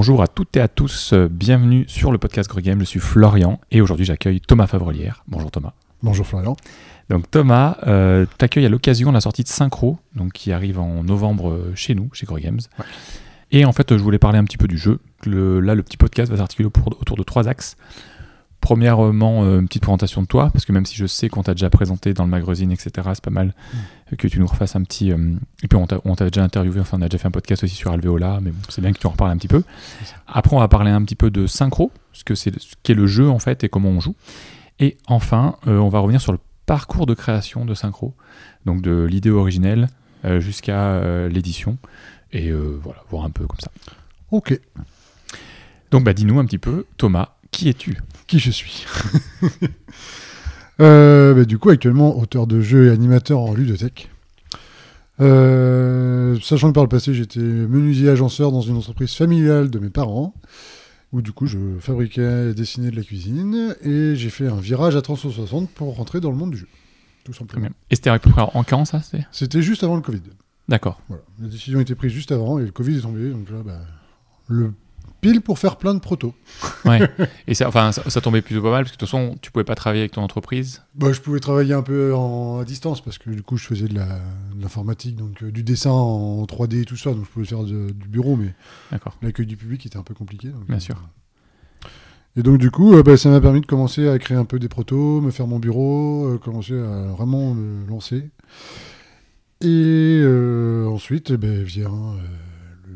Bonjour à toutes et à tous, euh, bienvenue sur le podcast Greg Game. Je suis Florian et aujourd'hui j'accueille Thomas Favrelière. Bonjour Thomas. Bonjour Florian. Donc Thomas, euh, t'accueilles à l'occasion de la sortie de Synchro, donc qui arrive en novembre euh, chez nous, chez Greg Games. Ouais. Et en fait, je voulais parler un petit peu du jeu. Le- là, le petit podcast va s'articuler autour de trois axes. Premièrement, euh, une petite présentation de toi, parce que même si je sais qu'on t'a déjà présenté dans le magazine, etc., c'est pas mal euh, que tu nous refasses un petit. euh, et puis on t'a déjà interviewé, enfin on a déjà fait un podcast aussi sur Alveola, mais bon, c'est bien que tu en reparles un petit peu. Après, on va parler un petit peu de synchro, ce que c'est, ce qu'est le jeu en fait et comment on joue. Et enfin, euh, on va revenir sur le parcours de création de synchro, donc de l'idée originelle euh, jusqu'à euh, l'édition, et voilà, voir un peu comme ça. Ok. Donc bah dis-nous un petit peu, Thomas, qui es-tu? Qui je suis Euh, bah, Du coup, actuellement, auteur de jeux et animateur en ludothèque. Euh, sachant que par le passé, j'étais menuisier agenceur dans une entreprise familiale de mes parents, où du coup, je fabriquais et dessinais de la cuisine, et j'ai fait un virage à 360 pour rentrer dans le monde du jeu. Tout simplement. Et c'était à peu près en quand ça C'était? Juste avant le Covid. D'accord. Voilà. La décision a été prise juste avant, et le Covid est tombé, donc là, bah, le pile pour faire plein de protos. Ouais. et ça, enfin, ça, ça tombait plutôt pas mal parce que de toute façon, tu pouvais pas travailler avec ton entreprise. Bah, je pouvais travailler un peu en, à distance parce que du coup je faisais de l'informatique, donc euh, du dessin en 3D et tout ça, donc je pouvais faire de- du bureau, mais l'accueil du public était un peu compliqué. donc, Bien euh, sûr. Et donc du coup, euh, bah, ça m'a permis de commencer à créer un peu des protos, me faire mon bureau, euh, commencer à vraiment me lancer. Et euh, ensuite, eh ben, vient euh, le...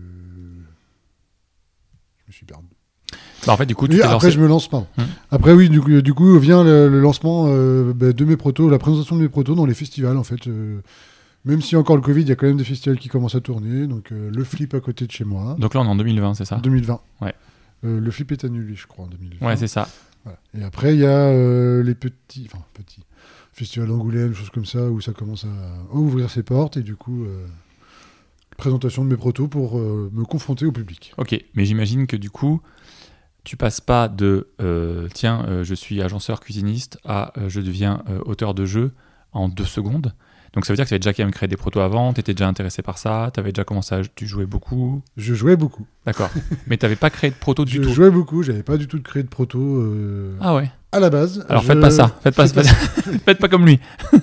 Je me suis perdu. Bah, en fait, du coup, tu Oui, après, lancé. je me lance pas. Hmm. Après, oui, du coup, du coup vient le, le lancement euh, bah, de mes protos, la présentation de mes protos dans les festivals, en fait. euh, même si encore le Covid, il y a quand même des festivals qui commencent à tourner. Donc, euh, le flip à côté de chez moi, Donc là, on est en 2020, c'est ça? 2020. Ouais. Euh, le flip est annulé, je crois, en 2020. Ouais, c'est ça. Voilà. Et après, il y a les petits, enfin, petits festivals d'Angoulême, choses comme ça, où ça commence à, ouvrir ses portes. Et du coup, présentation de mes protos pour euh, me confronter au public. Ok, mais j'imagine que du coup, tu passes pas de euh, tiens, euh, je suis agenceur cuisiniste à euh, je deviens auteur de jeu en deux secondes. Donc ça veut dire que tu avais déjà quand même créé des protos avant, tu étais déjà intéressé par ça, tu avais déjà commencé à. Tu jouais beaucoup. Je jouais beaucoup. D'accord. mais tu n'avais pas créé de proto du Je tout. jouais beaucoup, j'avais pas du tout créer de proto Ah ouais. à la base. Alors Je- faites pas ça. Faites pas, Faites faites, faites pas comme lui.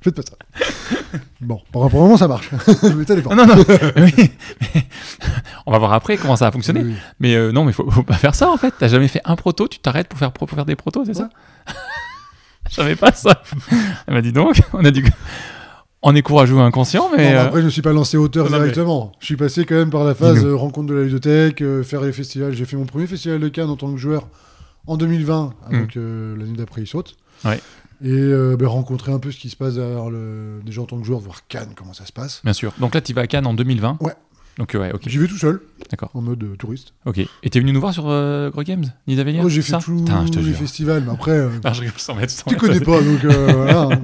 Faites pas ça. bon, pour un moment, ça marche. Non, non, non. Oui, mais on va voir après comment ça va fonctionner. Oui. Mais euh, non, mais faut, faut pas faire ça en fait. T'as jamais fait un proto, tu t'arrêtes pour faire, pour faire des protos, c'est ça? Je savais pas ça. Elle m'a dit donc, on a dit que- On est courageux ou inconscient, mais. Non, euh, Après, je me suis pas lancé auteur Non, mais- directement. Je suis passé quand même par la phase euh, rencontre de la ludothèque, euh, faire les festivals. J'ai fait mon premier festival de Cannes en tant que joueur en 2020, avant Mm. que l'année d'après il saute. Ouais. Et euh, ben, rencontrer un peu ce qui se passe derrière le... déjà en tant que joueur, voir Cannes, comment ça se passe. Bien sûr. Donc là, tu vas à Cannes en 2020. Ouais. Donc ouais, ok. J'y vais tout seul, D'accord. en mode euh, touriste. Ok. Et t'es venu nous voir sur euh, Gros Games, Nidavellir Moi, j'ai fait tous les festivals, mais après, euh, Ah, je rigole sans mettre. tu connais pas, donc euh, voilà. hein.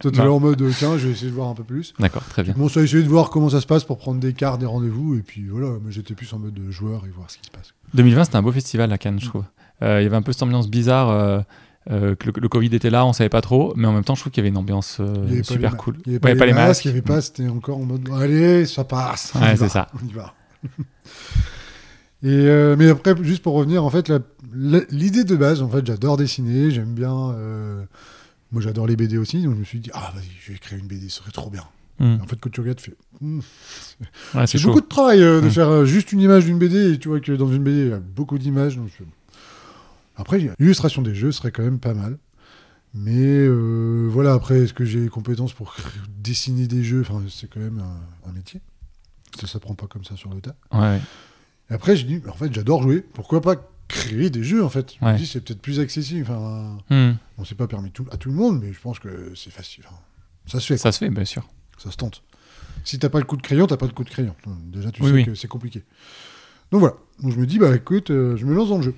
Toi, t'es Non. là en mode, tiens, je vais essayer de voir un peu plus. D'accord, très bien. Bon, ça a essayé de voir comment ça se passe pour prendre des cartes, des rendez-vous, et puis voilà, mais j'étais plus en mode de joueur et voir ce qui se passe. 2020, c'était un beau festival à Cannes, je trouve. Il y avait un peu cette ambiance bizarre. Euh, que le, le Covid était là, on savait pas trop, mais en même temps, je trouve qu'il y avait une ambiance euh, super cool. Il n'y avait pas, les masques, il n'y avait pas, c'était encore en mode, allez, ça passe. on Ouais, y c'est va, ça. On y va. Et euh, mais après, juste pour revenir, en fait, l'idée de base, en fait, j'adore dessiner, j'aime bien. euh, moi, j'adore les BD aussi, donc je me suis dit, ah, vas-y, je vais créer une BD, ce serait trop bien. Hmm. En fait, quand tu regardes, tu fais, hmm, Ouais, c'est beaucoup de travail euh, de Mm. faire euh, juste une image d'une BD, et tu vois que dans une BD, il y a beaucoup d'images. donc je- Après, l'illustration des jeux serait quand même pas mal. Mais euh, voilà, après, est-ce que j'ai les compétences pour dessiner des jeux? Enfin, c'est quand même un, un métier. Ça s'apprend pas comme ça sur le tas. Ouais. Et après, j'ai dit, en fait, j'adore jouer. Pourquoi pas créer des jeux, en fait? Je me dis, c'est peut-être plus accessible. Enfin, Hmm. on s'est pas permis tout, à tout le monde, mais je pense que c'est facile. Enfin, ça se fait, Ça se fait, bien sûr. ça se tente. Si t'as pas le coup de crayon, t'as pas de coup de crayon. Déjà, tu Oui, sais oui. que c'est compliqué. Donc voilà. Donc je me dis, bah écoute, euh, je me lance dans le jeu.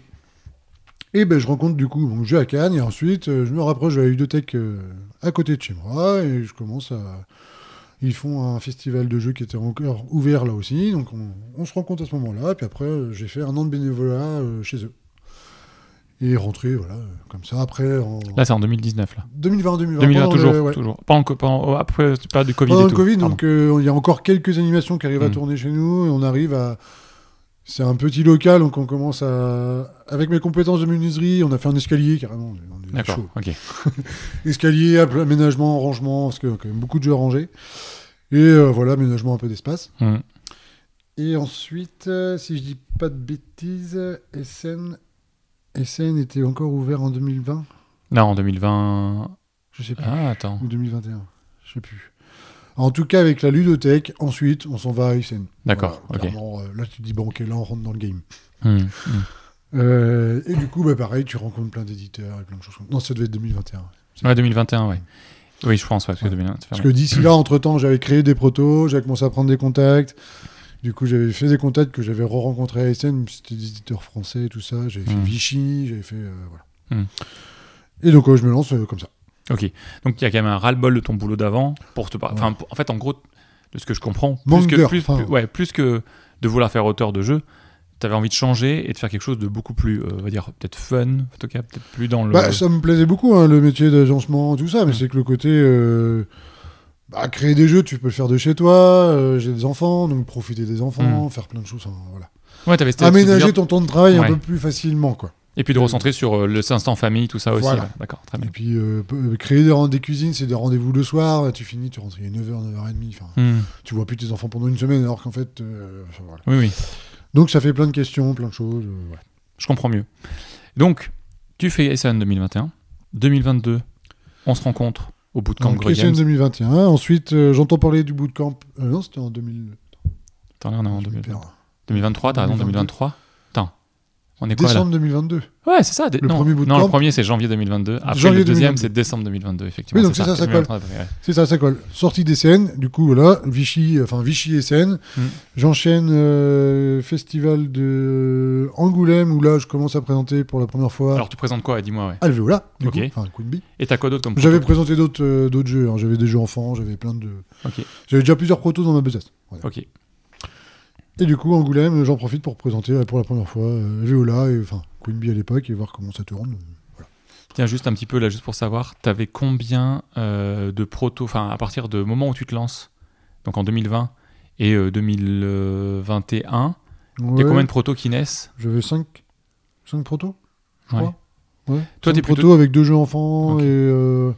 Et ben je rencontre du coup mon jeu à Cannes, et ensuite euh, je me rapproche de la ludothèque euh, à côté de chez moi, et je commence à. Ils font un festival de jeux qui était encore ouvert là aussi, donc on, on se rencontre à ce moment-là, puis après j'ai fait un an de bénévolat euh, chez eux. Et rentré, voilà, comme ça, après en Là, c'est en 2019, là. 2020, 2020. 2020, pendant toujours, ouais. toujours. Pas en, pas en- après, pas du Covid Pendant et tout. Covid, Pardon. donc euh, il y a encore quelques animations qui arrivent à Mm. tourner chez nous et on arrive à, C'est un petit local, donc on commence à. Avec mes compétences de menuiserie, on a fait un escalier carrément. D'accord, ok. Escalier, aménagement, rangement, parce qu'il y a quand même beaucoup de jeux à ranger. Et euh, voilà, aménagement un peu d'espace. Hmm. Et ensuite, euh, si je dis pas de bêtises, SN, SN était encore ouvert en 2020 Non, en 2020. Je sais plus. Ah, attends. Ou 2021 Je sais plus. En tout cas, avec la ludothèque, ensuite, on s'en va à SN. D'accord, Voilà, euh, là, tu te dis, bon, ok, là, on rentre dans le game. Hmm, hmm. Euh, et du coup, bah, pareil, tu rencontres plein d'éditeurs et plein de choses. Non, ça devait être 2021. Ouais, 2021, ouais. Oui, je pense, ouais, parce que Ouais. 2021, Parce que d'ici là, entre-temps, j'avais créé des protos, j'avais commencé à prendre des contacts. Du coup, j'avais fait des contacts que j'avais re-rencontrés à SN, c'était des éditeurs français et tout ça. J'avais fait Mm. Vichy, j'avais fait. euh, voilà. Et donc, je me lance euh, comme ça. Ok. Donc il y a quand même un ras-le-bol de ton boulot d'avant pour te Ouais. Enfin, en fait, en gros, de ce que je comprends, plus que, d'heures, plus, enfin. plus- ouais, plus que de vouloir faire auteur de jeu, tu avais envie de changer et de faire quelque chose de beaucoup plus, euh, on va dire, peut-être fun, en tout cas, peut-être plus dans le. Bah, ça me plaisait beaucoup, hein, le métier d'agencement, tout ça, mais c'est que le côté. euh, bah, créer des jeux, tu peux le faire de chez toi. euh, J'ai des enfants, donc profiter des enfants, faire plein de choses. hein, voilà. Ouais, t'avais cette- Aménager ton temps de travail Ouais. un peu plus facilement, quoi. Et puis de recentrer sur euh, le instant famille, tout ça aussi. Voilà. ouais. D'accord, très Et bien. puis, euh, peu- créer des, cuisines, c'est des rendez-vous le soir, tu finis, tu rentres, il est 9h, 9h30, enfin. Hmm. tu vois plus tes enfants pendant une semaine alors qu'en fait euh, voilà. Oui, oui, donc ça fait plein de questions plein de choses euh, voilà. je comprends mieux. Donc, tu fais SN 2021. 2022, on se rencontre au bootcamp Grey SN Games. 2021 ensuite euh, j'entends parler du bootcamp euh, non c'était en 2000 Attends, là, on est en je me 2020. perds. 2023, t'as raison, 2022. 2023. On est quoi là décembre 2022 Ouais, c'est ça. Le non, premier non, bootcamp. le premier c'est janvier 2022. Après Janvier le deuxième 2022. c'est décembre 2022, effectivement. Oui, donc c'est ça, ça colle. 2023, ouais. c'est ça ça colle sortie des scènes du coup voilà Vichy enfin Vichy et scènes Mm. j'enchaîne euh, festival de Angoulême où là je commence à présenter pour la première fois Alors tu présentes quoi Dis-moi, ouais. Alveola du Ok. coup, enfin Queen. Et t'as quoi d'autre comme j'avais présenté d'autres euh, d'autres jeux hein. j'avais des jeux enfants j'avais plein de Ok, j'avais déjà plusieurs protos dans ma besace Voilà. ok. Et du coup, Angoulême, j'en profite pour présenter euh, pour la première fois euh, Viola et enfin Queen Bee à l'époque et voir comment ça tourne. Tiens, juste un petit peu là, juste pour savoir, t'avais combien euh, de proto, enfin à partir du moment où tu te lances, donc en 2020 et euh, 2021, il y a Ouais, combien de protos qui naissent? J'avais 5 5 protos. je Ouais. crois. Ouais. Toi, t'es plutôt- protos avec deux jeux enfants et euh,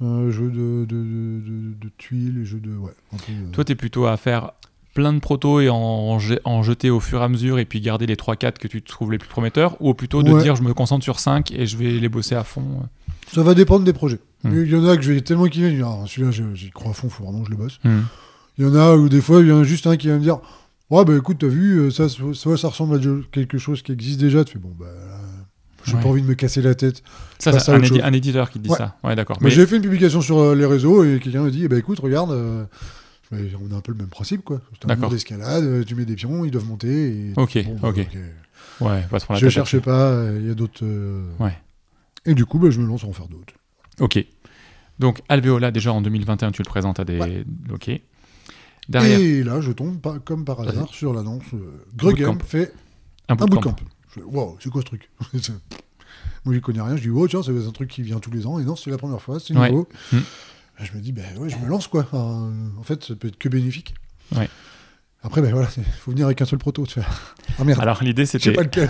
un jeu de, de, de, de- de tuiles et jeux de ouais. peu, Toi, t'es plutôt à faire plein de protos et en, en je- en jeter au fur et à mesure et puis garder les 3-4 que tu trouves les plus prometteurs ou plutôt de Ouais. dire je me concentre sur 5 et je vais les bosser à fond. Ça va dépendre des projets. Hmm. Il y en a que je vais tellement je dis, Ah, celui-là j'y crois à fond, faut vraiment que je le bosse. Hmm. Il y en a où des fois il y en a juste un qui va me dire Ouais bah écoute, t'as vu, euh, ça, ça, ça ressemble à quelque chose qui existe déjà. Tu fais bon bah j'ai Ouais. pas envie de me casser la tête. Ça, c'est un, édi- éditeur qui te dit Ouais. ça. Ouais, d'accord. Moi, Mais J'ai fait une publication sur euh, les réseaux et quelqu'un m'a dit eh ben, écoute, regarde, euh, mais on a un peu le même principe quoi. C'est un D'accord. monde d'escalade, euh, tu mets des pions, ils doivent monter. Et... Ok, bah, ok. ouais, pas se Je là-dessus. pas, il y a d'autres. euh, Ouais. Et du coup, bah, je me lance à en faire d'autres. Ok. Donc Alveola, déjà en 2021, tu le présentes à des. Ouais. Ok. Derrière, Et là, je tombe pas, comme par hasard sur l'annonce euh, fait un bootcamp. bootcamp. Je waouh, c'est quoi ce truc? Moi, j'y connais rien. Je dis oh tiens, c'est un truc qui vient tous les ans. Et non, c'est la première fois, c'est Ouais. nouveau. Hmm. Et Je me dis ben ouais, je me lance quoi. Enfin, en fait, ça peut être que bénéfique. Ouais. Après, ben voilà, il faut venir avec un seul proto. Tu ah merde. Alors l'idée c'était. pas lequel.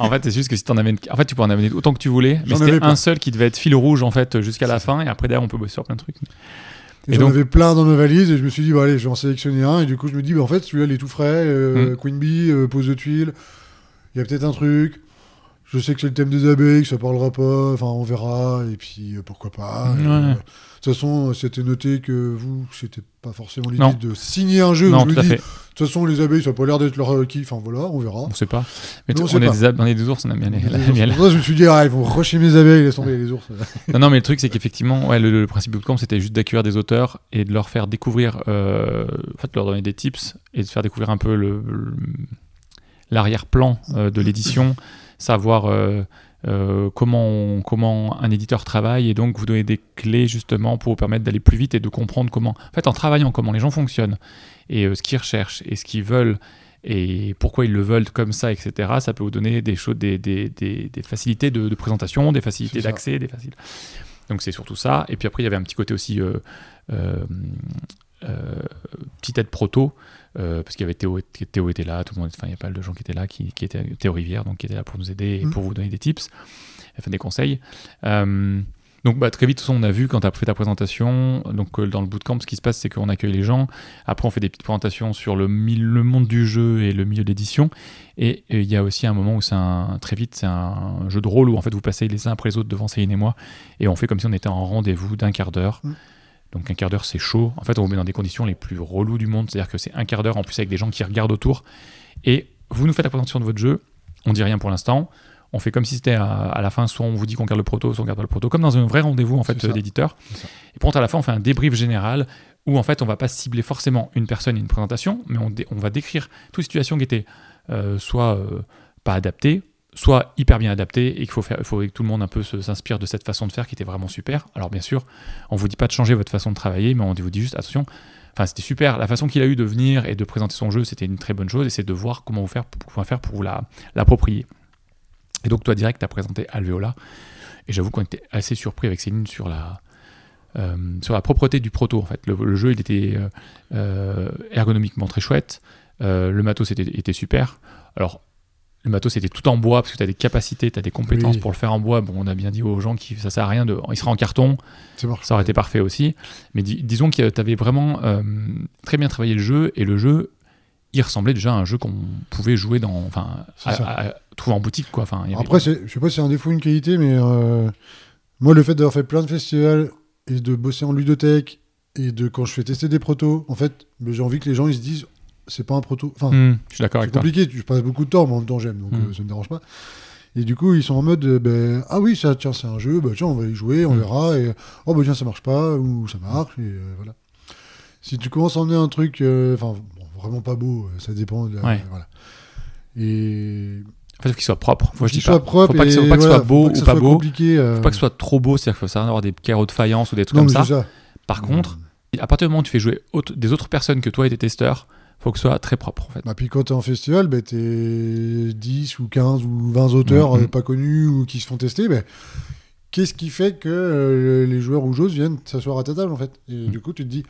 En fait, c'est juste que si t'en avais. une- En fait, tu peux en amener autant que tu voulais, mais J'en c'était un seul qui devait être fil rouge en fait jusqu'à la fin, et après derrière on peut bosser sur plein de trucs. Et Et J'en donc- avais plein dans ma valise et je me suis dit, bah allez, je vais en sélectionner un. Et du coup, je me dis, bah, en fait, celui-là, il est tout frais. euh, Mm. Queen Bee, euh, pose de tuiles. Il y a peut-être un truc. Je sais que c'est le thème des abeilles, que ça parlera pas. Enfin, on verra. Et puis, euh, pourquoi pas. Et, Ouais. Euh, de toute façon, c'était noté que vous, c'était pas forcément l'idée de signer un jeu. non, je tout à fait. de toute façon, les abeilles, ça n'a pas l'air d'être leur euh, kiff. Enfin, voilà, on verra. On sait pas. Mais Non, on sait on, est pas. des, on est des ours, on aime bien les, je me suis dit, ah, ils vont rusher mes abeilles, laisse tomber les ours. Non, non, mais le truc, c'est qu'effectivement, ouais, le, le principe bootcamp, c'était juste d'accueillir des auteurs et de leur faire découvrir, euh, en fait, de leur donner des tips et de faire découvrir un peu le- le- l'arrière-plan euh, de l'édition, savoir euh, euh, comment, on- comment un éditeur travaille et donc vous donner des clés justement pour vous permettre d'aller plus vite et de comprendre comment, en fait, en travaillant comment les gens fonctionnent et euh, ce qu'ils recherchent et ce qu'ils veulent et pourquoi ils le veulent comme ça, etc. Ça peut vous donner des choses, des, des, des- des facilités de, de présentation, des facilités d'accès, des facilités. Donc c'est surtout ça. Et puis après, il y avait un petit côté aussi, euh, petite petite aide proto, euh, parce qu'il y avait Théo, Théo était là, tout le monde, enfin il y a pas mal de gens qui étaient là, qui, qui étaient Théo Rivière, donc qui était là pour nous aider et Mm. pour vous donner des tips, enfin des conseils. Euh, donc bah, très vite, de toute façon, on a vu quand tu as fait ta présentation, donc euh, dans le bootcamp, ce qui se passe, c'est qu'on accueille les gens. Après, on fait des petites présentations sur le, monde du jeu et le milieu d'édition. Et il y a aussi un moment où c'est un, très vite, c'est un jeu de rôle où en fait vous passez les uns après les autres devant Céline et moi, et on fait comme si on était en rendez-vous d'un quart d'heure. Mm. Donc un quart d'heure, c'est chaud. En fait, on vous met dans des conditions les plus reloues du monde, c'est-à-dire que c'est un quart d'heure en plus avec des gens qui regardent autour. Et vous nous faites la présentation de votre jeu, on dit rien pour l'instant. On fait comme si c'était à, à la fin, soit on vous dit qu'on garde le proto, soit on garde pas le proto, comme dans un vrai rendez-vous en fait d'éditeur. Et pour à la fin, on fait un débrief général où en fait on va pas cibler forcément une personne et une présentation, mais on va décrire toute situation qui était euh, soit euh, pas adaptée, soit hyper bien adaptée et qu'il faut faire, faut que tout le monde un peu s'inspire de cette façon de faire qui était vraiment super. Alors bien sûr, on vous dit pas de changer votre façon de travailler, mais on vous dit juste attention. Enfin, c'était super. La façon qu'il a eu de venir et de présenter son jeu, c'était une très bonne chose. Et c'est de voir comment vous faire, faire pour vous la- l'approprier. Et donc, toi, direct, tu as présenté Alveola. Et j'avoue qu'on était assez surpris avec Céline sur la, euh, sur la propreté du proto. En fait, le, jeu, il était euh, euh, ergonomiquement très chouette. Le matos était, était super. Alors, le matos c'était tout en bois parce que tu as des capacités, tu as des compétences Oui. pour le faire en bois. Bon, on a bien dit aux gens que ça sert à rien de. Il sera en carton, ça aurait été parfait aussi. Mais dis- disons que tu avais vraiment euh, très bien travaillé le jeu et le jeu, il ressemblait déjà à un jeu qu'on pouvait jouer dans. Enfin, C'est à- ça. à- à trouver en boutique, quoi. Enfin, Après, c'est- je sais pas si c'est un défaut ou une qualité, mais euh, moi, le fait d'avoir fait plein de festivals et de bosser en ludothèque et de quand je fais tester des protos, en fait, ben, j'ai envie que les gens ils se disent c'est pas un proto. Enfin, Hmm, je suis d'accord c'est avec toi. compliqué, je passe beaucoup de temps, mais en même temps j'aime, donc Mm. euh, ça me dérange pas. Et du coup, ils sont en mode, euh, ben, ah oui, ça, tiens, c'est un jeu, bah, tiens, on va y jouer, on Mm. verra, et oh, bah, tiens, ça marche pas, ou ça marche, et euh, voilà. Si tu commences à emmener un truc, euh, enfin, bon, vraiment pas beau, ça dépend, de Ouais. voilà. Et. En fait, faut qu'il soit propre. Faut, je qu'il dis pas, soit propre, faut pas que, faut pas que ce voilà, soit beau que ou pas soit beau. compliqué, Faut pas que ce soit trop beau, c'est-à-dire qu'il faut ça avoir des carreaux de faïence ou des trucs non, comme ça. Par contre, à partir du moment où tu fais jouer autre- des autres personnes que toi et tes testeurs, faut que ce soit très propre en fait. Bah, puis quand t'es en festival, bah, t'es 10 ou 15 ou 20 auteurs Mhm. euh, pas connus ou qui se font tester. bah, Qu'est-ce qui fait que euh, les joueurs ou joueuses viennent s'asseoir à ta table en fait? Et Mhm. du coup, tu te dis,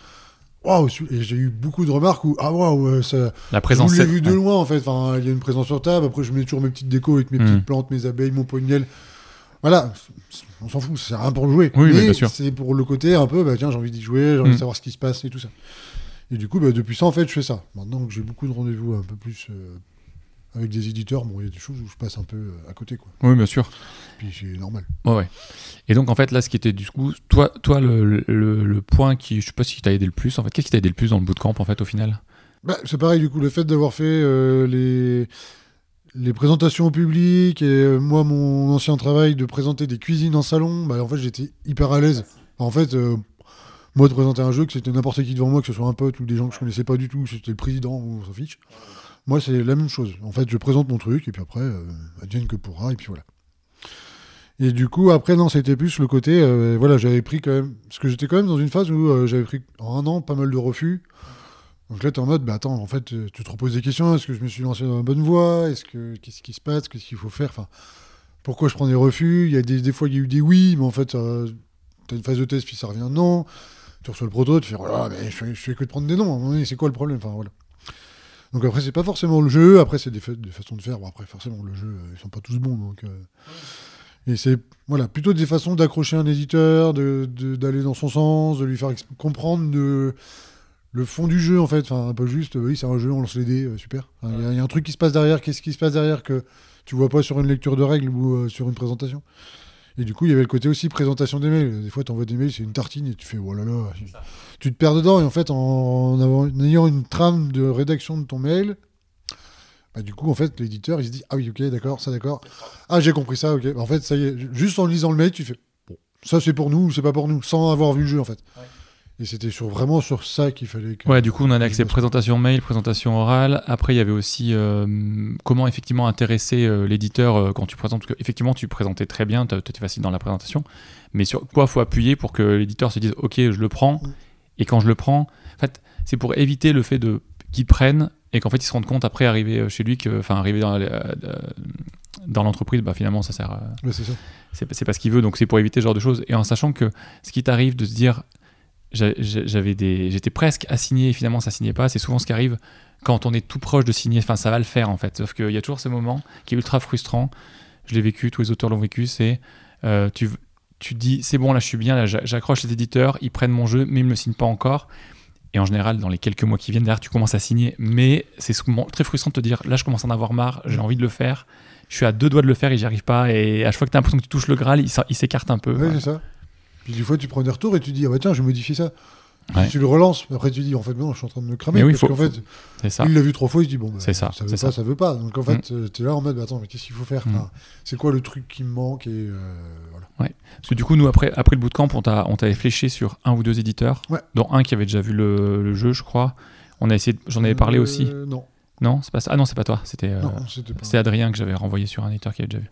waouh, j'ai eu beaucoup de remarques où, ah waouh, euh, ça. La Je présence. l'ai scène- vu de loin en fait. Enfin, il y a une présence sur table. Après, je mets toujours mes petites décos avec mes petites plantes, mes abeilles, mon pot de miel. Voilà, on s'en fout, ça sert à rien pour le jouer. Oui, mais bien sûr. c'est pour le côté un peu, bah tiens, j'ai envie d'y jouer, j'ai envie de savoir ce qui se passe et tout ça. Et du coup, bah, depuis ça, en fait, je fais ça. Maintenant que j'ai beaucoup de rendez-vous un peu plus euh, avec des éditeurs, bon, il y a des choses où je passe un peu euh, à côté, quoi. Oui, bien sûr. Puis c'est normal. Ouais, ouais. Et donc en fait là, ce qui était du coup, toi, toi le, le, le point qui, je sais pas si t'a aidé le plus. En fait, qu'est-ce qui t'a aidé le plus dans le bootcamp en fait au final? Bah, c'est pareil, du coup, le fait d'avoir fait euh, les, les présentations au public et euh, moi, mon ancien travail de présenter des cuisines en salon, bah, en fait, j'étais hyper à l'aise. En fait, euh, moi, de présenter un jeu, que c'était n'importe qui devant moi, que ce soit un pote ou des gens que je connaissais pas du tout, que c'était le président ou on s'en fiche. Moi, c'est la même chose. En fait, je présente mon truc et puis après, euh, advienne que pourra, et puis voilà. Et du coup, après, non, c'était plus le côté. euh, voilà, j'avais pris quand même. Parce que j'étais quand même dans une phase où euh, j'avais pris en un an pas mal de refus. Donc là, t'es en mode, bah attends, en fait, euh, tu te reposes des questions. Est-ce que je me suis lancé dans la bonne voie? Est-ce que qu'est-ce qui se passe? Qu'est-ce qu'il faut faire? Enfin, pourquoi je prends des refus? Il y a des, des fois, il y a eu des oui, mais en fait, t'as une phase de test, puis ça revient non. Tu reçois le proto, tu fais, voilà, mais je je fais que de prendre des noms. Un donné, c'est quoi le problème Enfin, voilà. Donc après, c'est pas forcément le jeu. Après, c'est des, fa- des façons de faire. Bon, après, forcément, le jeu, euh, ils sont pas tous bons. Donc, euh, et c'est voilà, plutôt des façons d'accrocher un éditeur, de- de- d'aller dans son sens, de lui faire comprendre le fond du jeu, en fait. Enfin, pas juste, euh, oui, c'est un jeu, on lance les dés, euh, super. Il y, a- un truc qui se passe derrière. Qu'est-ce qui se passe derrière que tu vois pas sur une lecture de règles ou sur une présentation Et du coup, il y avait le côté aussi présentation des mails. Des fois, tu envoies des mails, c'est une tartine et tu fais, oh là là, tu te perds dedans. Et en fait, en, ayant une trame de rédaction de ton mail, bah, du coup, en fait, l'éditeur, il se dit, ah oui, ok, d'accord, ça, d'accord. Ah, j'ai compris ça, ok. Bah, en fait, ça y est, juste en lisant le mail, tu fais, bon, ça, c'est pour nous ou c'est pas pour nous, sans avoir vu le jeu, en fait. Et c'était sur, vraiment sur ça qu'il fallait que. Ouais, du coup, on a accès présentation mail, présentation orale. Après, il y avait aussi euh, comment effectivement intéresser euh, l'éditeur euh, quand tu présentes. Parce que, effectivement, tu présentais très bien, tu étais facile dans la présentation. Mais sur quoi faut appuyer pour que l'éditeur se dise Ok, je le prends. Mm. Et quand je le prends, en fait, c'est pour éviter le fait de qu'il prenne et qu'en fait, il se rende compte après, arriver chez lui, que, enfin, arriver dans, dans l'entreprise, bah, finalement, ça sert. à- Ouais, c'est ça. c'est c'est pas ce qu'il veut, donc c'est pour éviter ce genre de choses. Et en sachant que ce qui t'arrive de se dire, j'avais des, j'étais presque assigné et finalement ça signait pas. C'est souvent ce qui arrive quand on est tout proche de signer. Enfin, ça va le faire en fait. Sauf qu'il y a toujours ce moment qui est ultra frustrant. Je l'ai vécu, tous les auteurs l'ont vécu. C'est euh, tu, tu dis c'est bon là, je suis bien, là, j'a- j'accroche les éditeurs, ils prennent mon jeu, mais ils me le signent pas encore. Et en général, dans les quelques mois qui viennent, derrière, tu commences à signer. Mais c'est souvent très frustrant de te dire là, je commence à en avoir marre, j'ai envie de le faire. Je suis à deux doigts de le faire et j'y arrive pas. Et à chaque fois que tu as l'impression que tu touches le Graal, il s'écarte un peu. Voilà. c'est ça. Puis des fois, tu prends des retours et tu dis, ah bah tiens, je vais modifier ça. Ouais. Tu le relances, après tu dis, en fait, non, je suis en train de me cramer. Mais oui, parce qu'en fait, ça. il l'a vu trois fois, il se dit, bon, bah, C'est ça, ça veut pas, ça. ça veut pas. Donc en fait, euh, t'es là en mode, bah, attends, mais qu'est-ce qu'il faut faire Mm. Enfin, C'est quoi le truc qui me manque et euh, voilà. Parce que du coup, nous, après, après le bootcamp, on t'a- on t'avait fléché sur un ou deux éditeurs, Ouais. dont un qui avait déjà vu le, le jeu, je crois. On a essayé, j'en avais parlé Euh, aussi. Non, Non, c'est pas ça. Ah non, c'est pas toi. C'était euh, Adrien que j'avais renvoyé sur un éditeur qui avait déjà vu.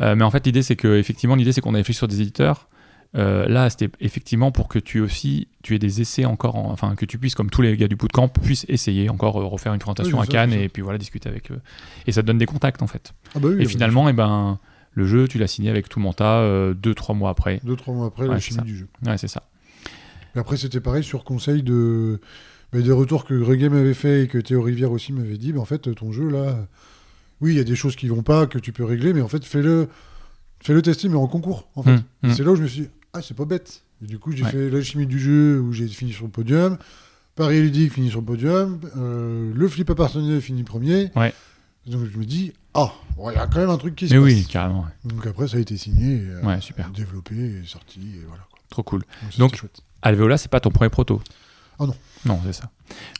Euh, mais en fait, l'idée, c'est que effectivement, l'idée, c'est qu'on avait réfléchi sur des éditeurs. Euh, là, c'était effectivement pour que tu aussi, tu aies des essais encore, en- enfin que tu puisses, comme tous les gars du bootcamp, puissent essayer encore euh, refaire une présentation Oui, à ça, Cannes et puis voilà discuter avec eux. Et ça te donne des contacts en fait. Ah bah oui, et finalement, eh ben, le jeu, tu l'as signé avec tout monta euh, deux trois mois après. Deux, trois mois après, Ouais, la chimie du jeu. Ouais, c'est ça. Et après, c'était pareil sur conseil de. bah, des retours que Regame avait fait et que Théo Rivière aussi m'avait dit, bah, en fait, ton jeu là, oui, il y a des choses qui vont pas, que tu peux régler, mais en fait, fais-le fais -le tester, mais en concours. En fait. Hum. Et C'est là où je me suis dit, ah, c'est pas bête. Et du coup, j'ai Ouais. fait la chimie du jeu où j'ai fini sur le podium. Paris ludique fini sur le podium. euh, le flip appartenait fini premier. Ouais. Donc je me dis, ah, il y a quand même un truc qui se Mais passe. oui, carrément. ouais. Donc après, ça a été signé, et, euh, super. développé, et sorti, et voilà. quoi. Trop cool. Donc, chouette. Alveola, c'est pas ton premier proto? Ah non. Non, c'est ça.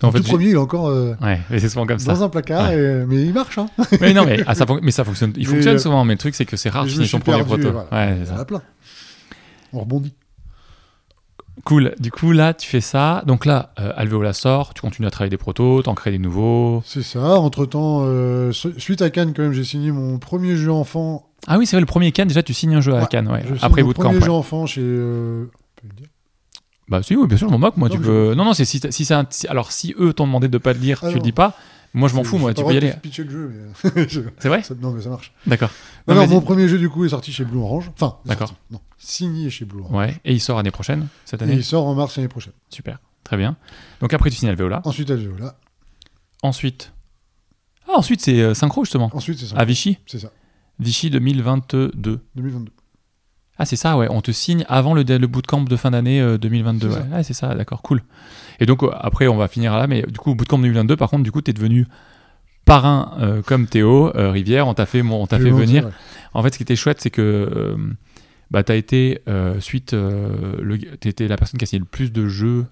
Le En fait, tout premier, il est encore euh, Ouais, c'est souvent comme ça. dans un placard, Ouais. et- mais il marche. Hein. mais non, mais, ah, ça, mais ça fonctionne. Il Mais, fonctionne euh, souvent, mais le truc, c'est que c'est rare de finir son premier proto. voilà. Ouais, Il y en a plein. On rebondit. Cool. Du coup, là, tu fais ça. Donc là, euh, Alveola sort, tu continues à travailler des protos, t'en crées des nouveaux. C'est ça. Entre-temps, euh, su- suite à Cannes, quand même, j'ai signé mon premier jeu enfant. Ah oui, c'est vrai, le premier Cannes, déjà, tu signes un jeu à Cannes, ouais. Après bootcamp. premier ouais. jeu enfant chez... euh, on peut le dire Bah si, oui, bien sûr, je m'en moque, moi. Non, tu peux... Non, non, c'est si, si c'est un- Alors, si eux t'ont demandé de pas le dire, Ah tu le non. dis pas. Moi, je m'en fous, moi, tu peux y le aller. le je- C'est vrai Non, mais ça marche. D'accord. Non, Non, non, vas-y. mon premier jeu, du coup, est sorti chez Blue Orange. Enfin, D'accord. Non, signé chez Blue Orange. Ouais, et il sort l'année prochaine, cette Et année il sort en mars l'année prochaine. Super, très bien. Donc après, tu signes Alveola. Ensuite, Alveola. Ensuite. Ah, ensuite, c'est euh, Synchro, justement. Ensuite, c'est ça. À Vichy C'est ça. Vichy 2022. 2022. Ah, c'est ça, ouais. On te signe avant le, le bootcamp de fin d'année euh, 2022. C'est Ouais, ça. Ouais, c'est ça, d'accord, cool. Et donc, euh, après, on va finir là, mais du coup, au bootcamp 2022, par contre, du coup, tu es devenu parrain euh, comme Théo euh, Rivière. On t'a fait, on t'a fait venir. ouais. En fait, ce qui était chouette, c'est que euh, bah, tu as été, suite, le- t'étais la personne qui a signé le plus de jeux.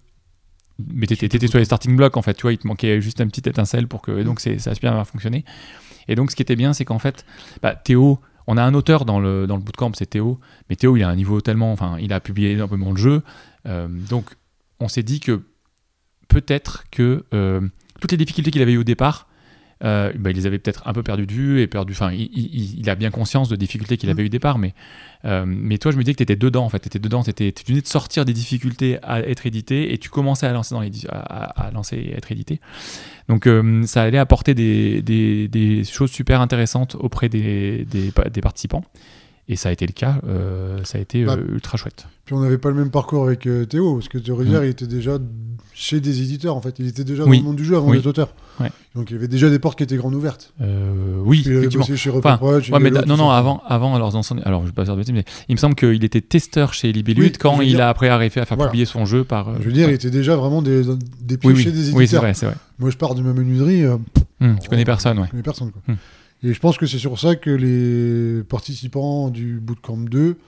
Mais tu étais sur les starting blocks, en fait, tu vois, il te manquait juste une petite étincelle pour que. Et donc, c'est- ça a bien fonctionné. Et donc, ce qui était bien, c'est qu'en fait, bah, Théo, on a un auteur dans le, dans le bootcamp, c'est Théo. Mais Théo, il a un niveau tellement. Enfin, il a publié énormément de jeux. Euh, donc, on s'est dit que peut-être que euh, toutes les difficultés qu'il avait eues au départ, euh, bah, il les avait peut-être un peu perdues de vue et perdu. Enfin, il, il- il a bien conscience de difficultés qu'il avait eues au départ, mais, euh, mais toi, je me disais que tu étais dedans, en fait. Tu étais dedans, t'étais- tu venais de sortir des difficultés à être édité et tu commençais à lancer, dans les, à, lancer et être édité. Donc, euh, ça allait apporter des, des- des choses super intéressantes auprès des, des participants. Et ça a été le cas, euh, ça a été Bah, euh, ultra chouette. Puis on n'avait pas le même parcours avec euh, Théo, parce que Théo Rivière, il était déjà chez des éditeurs, en fait. Il était déjà Mm. Oui. dans le monde du jeu avant Oui. d'être auteur. Ouais. Donc il y avait déjà des portes qui étaient grandes ouvertes. Euh, oui, il avait effectivement. bossé chez Enfin, Reproach, chez Ouais, mais non, non, avant, avant anciens. Alors, je vais pas dire de bêtises, mais il me semble qu'il était testeur chez Libellut Oui, quand il dire- a après arrivé à faire Voilà. publier son jeu par. euh, Je veux dire, il était déjà vraiment des, des pieds chez des éditeurs. oui, c'est vrai, c'est vrai. Moi, je pars de ma menuiserie, euh, Hum, tu connais personne, ouais. je connais personne. Quoi. Hmm. Et je pense que c'est sur ça que les participants du Bootcamp 2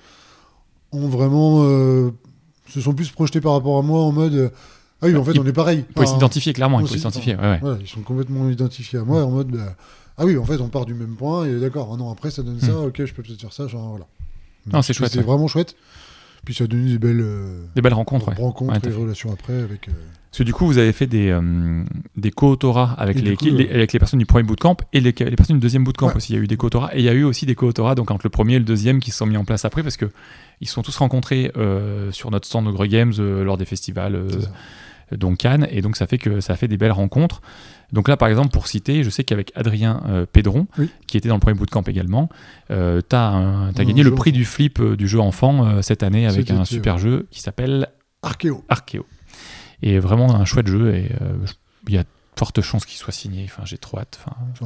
ont vraiment euh, se sont plus projetés par rapport à moi en mode ah oui, en fait, Il- on est pareil. Il faut Enfin, s'identifier, clairement, il on faut s'y- s'identifier. Ouais, ouais. voilà, ils sont complètement identifiés à moi en mode bah, ah oui, en fait, on part du même point et d'accord, un an après, ça donne ça, ok, je peux peut-être faire ça, genre voilà. Hmm. Non, c'est chouette, C'est vraiment chouette. Puis ça a donné des belles euh, Des belles rencontres, ouais. rencontres et relations après avec. euh, Parce que du coup, vous avez fait des, euh, des co-autorats avec, les, coup, les- avec les personnes du premier bootcamp et les, les personnes du deuxième bootcamp Ouais. aussi. Il y a eu des co-autorats et il y a eu aussi des co-autorats donc entre le premier et le deuxième qui se sont mis en place après parce que ils se sont tous rencontrés euh, sur notre stand de Grey Games euh, lors des festivals donc Cannes, et donc ça fait que ça fait des belles rencontres. Donc là, par exemple, pour citer, je sais qu'avec Adrien euh, Pédron, Oui. qui était dans le premier bootcamp également, euh, tu as, Un gagné le prix enfant. du flip euh, du jeu enfant euh, cette année avec un été, super jeu qui s'appelle Archéo. Archéo. Et vraiment un chouette jeu et euh, il y a de fortes chances qu'il soit signé. Enfin, j'ai trop hâte. Enfin, je,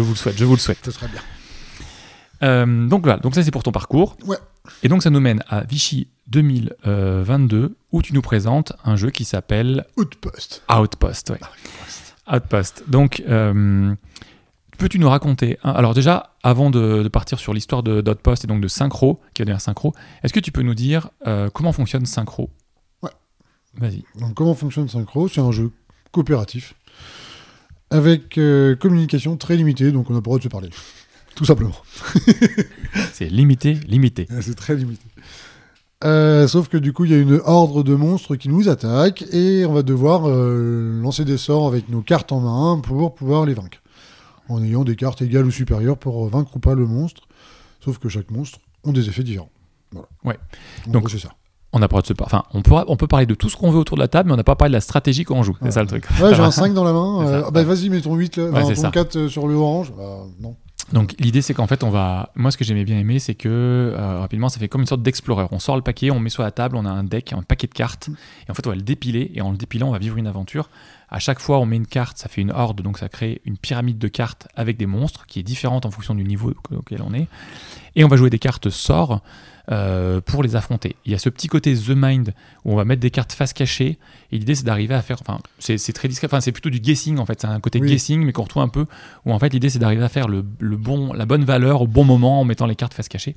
vous le souhaite. Je vous le souhaite. Ça serait bien. Euh, donc voilà. Donc ça c'est pour ton parcours. Ouais. Et donc ça nous mène à Vichy 2022 où tu nous présentes un jeu qui s'appelle Outpost. Outpost. Ouais. Outpost. Donc, euh, peux-tu nous raconter Alors déjà, avant de, de partir sur l'histoire de d'Outpost et donc de Synchro, qui va devenir Synchro, est-ce que tu peux nous dire euh, comment fonctionne Synchro? Ouais. Vas-y. Donc, comment fonctionne Synchro? C'est un jeu coopératif avec euh, communication très limitée, donc on n'a pas le droit de se parler. Tout simplement. C'est limité, limité. C'est très limité. Euh, sauf que du coup, il y a une horde de monstres qui nous attaquent et on va devoir euh, lancer des sorts avec nos cartes en main pour pouvoir les vaincre. En ayant des cartes égales ou supérieures pour vaincre ou pas le monstre. Sauf que chaque monstre ont des effets différents. Voilà. Ouais. En Donc, c'est ça. On le droit de se par- Enfin, on peut, on peut parler de tout ce qu'on veut autour de la table, mais on n'a pas parlé de la stratégie quand on joue. C'est Ouais. ça le truc. Ouais, j'ai un 5 dans la main. Euh, ah bah vas-y, mets ton 8 là. Ouais, enfin, c'est ton ça. 4 euh, sur le orange. Bah, non. Donc l'idée c'est qu'en fait on va, moi ce que j'aimais bien aimer c'est que euh, rapidement ça fait comme une sorte d'explorer. On sort le paquet, on met sur la table, on a un deck, un paquet de cartes, et en fait on va le dépiler et en le dépilant on va vivre une aventure. À chaque fois on met une carte, ça fait une horde, donc ça crée une pyramide de cartes avec des monstres qui est différente en fonction du niveau auquel on est. Et on va jouer des cartes sorts euh, pour les affronter. Il y a ce petit côté The Mind où on va mettre des cartes face cachée. Et l'idée, c'est d'arriver à faire. Enfin, c'est c'est très discret. Enfin, c'est plutôt du guessing en fait. C'est un côté Oui. guessing, mais qu'on retrouve un peu. Où en fait, l'idée, c'est d'arriver à faire le, le bon, la bonne valeur au bon moment en mettant les cartes face cachée.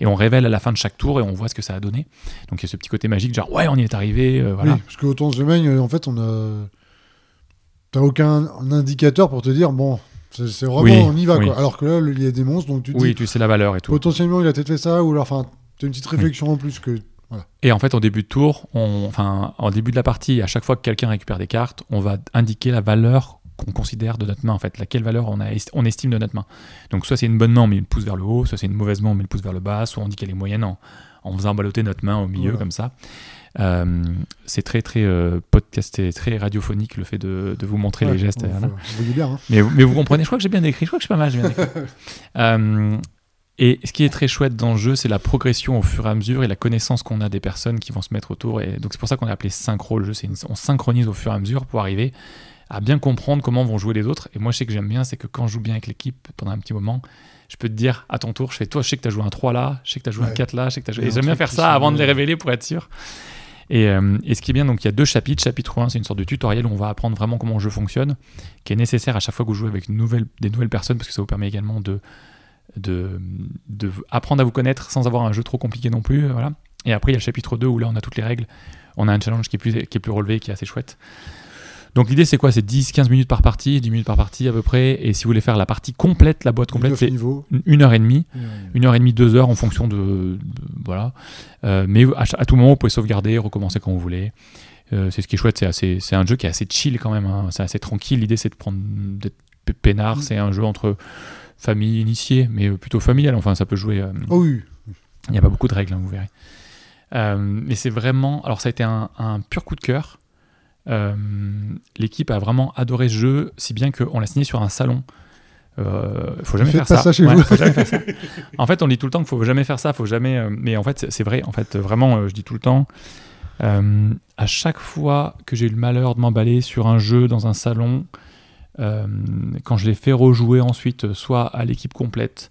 Et on révèle à la fin de chaque tour et on voit ce que ça a donné. Donc il y a ce petit côté magique, genre ouais, on y est arrivé. euh, voilà. Oui, parce que autant The Main, euh, en fait, on a. T'as aucun indicateur pour te dire, bon, c'est vraiment, Oui, on y va oui. quoi. Alors que là, il y a des monstres, donc tu te Oui, dis, tu sais la valeur et tout. potentiellement, il a peut-être fait ça, ou alors, enfin, t'as une petite réflexion en plus que. Et en fait, en début de tour, on, enfin, en début de la partie, à chaque fois que quelqu'un récupère des cartes, on va indiquer la valeur qu'on considère de notre main, en fait, laquelle valeur on, a, est- on estime de notre main. Donc, soit c'est une bonne main, on met le pouce vers le haut, soit c'est une mauvaise main, on met le pouce vers le bas, soit on dit qu'elle est moyenne en, en faisant balloter notre main au milieu, Voilà. comme ça. Euh, c'est très, très euh, podcasté, très radiophonique le fait de, de vous montrer les gestes. Vous voyez bien, hein. Mais, mais vous comprenez, je crois que j'ai bien décrit, je crois que je suis pas mal, bien. Euh, et ce qui est très chouette dans le jeu, c'est la progression au fur et à mesure et la connaissance qu'on a des personnes qui vont se mettre autour. Et donc c'est pour ça qu'on a appelé synchro le jeu. Une- on synchronise au fur et à mesure pour arriver à bien comprendre comment vont jouer les autres. Et moi, je sais que j'aime bien, c'est que quand je joue bien avec l'équipe pendant un petit moment, je peux te dire à ton tour, je fais toi, je sais que tu as joué un 3 là, je sais que tu as joué un Ouais. 4 là, je sais que tu as joué. Et j'aime bien faire ça avant de les révéler pour être sûr. Et, euh, et ce qui est bien, donc il y a deux chapitres. Chapitre 1, c'est une sorte de tutoriel où on va apprendre vraiment comment le jeu fonctionne, qui est nécessaire à chaque fois que vous jouez avec des nouvelles personnes, parce que ça vous permet également de, de, de apprendre à vous connaître sans avoir un jeu trop compliqué non plus. Voilà. Et après, il y a le chapitre 2 où là, on a toutes les règles. On a un challenge qui est plus, qui est plus relevé, qui est assez chouette. Donc l'idée, c'est quoi? C'est 10-15 minutes par partie, 10 minutes par partie à peu près. Et si vous voulez faire la partie complète, la boîte complète, c'est une- heure et demie Euh, une heure et demie, deux heures en fonction de, de- voilà. Euh, mais à, tout moment, vous pouvez sauvegarder, recommencer quand vous voulez. Euh, c'est ce qui est chouette, c'est assez, c'est un jeu qui est assez chill quand même. hein. C'est assez tranquille. L'idée, c'est de prendre d'être peinard. Mm. C'est un jeu entre famille initiée, mais plutôt familial. Enfin, ça peut jouer. euh, Oh oui. il n'y a pas beaucoup de règles, hein, vous verrez. Mais c'est vraiment. Alors, ça a été un, un pur coup de cœur. Euh, L'équipe a vraiment adoré ce jeu, si bien qu'on l'a signé sur un salon. Euh, faut jamais faire ça chez Ouais, vous. faut jamais faire ça. En fait, on dit tout le temps qu'il faut jamais faire ça, faut jamais. euh, mais en fait, c'est- vrai. En fait, vraiment, euh, je dis tout le temps. à chaque fois que j'ai eu le malheur de m'emballer sur un jeu dans un salon, quand je l'ai fait rejouer ensuite, soit à l'équipe complète,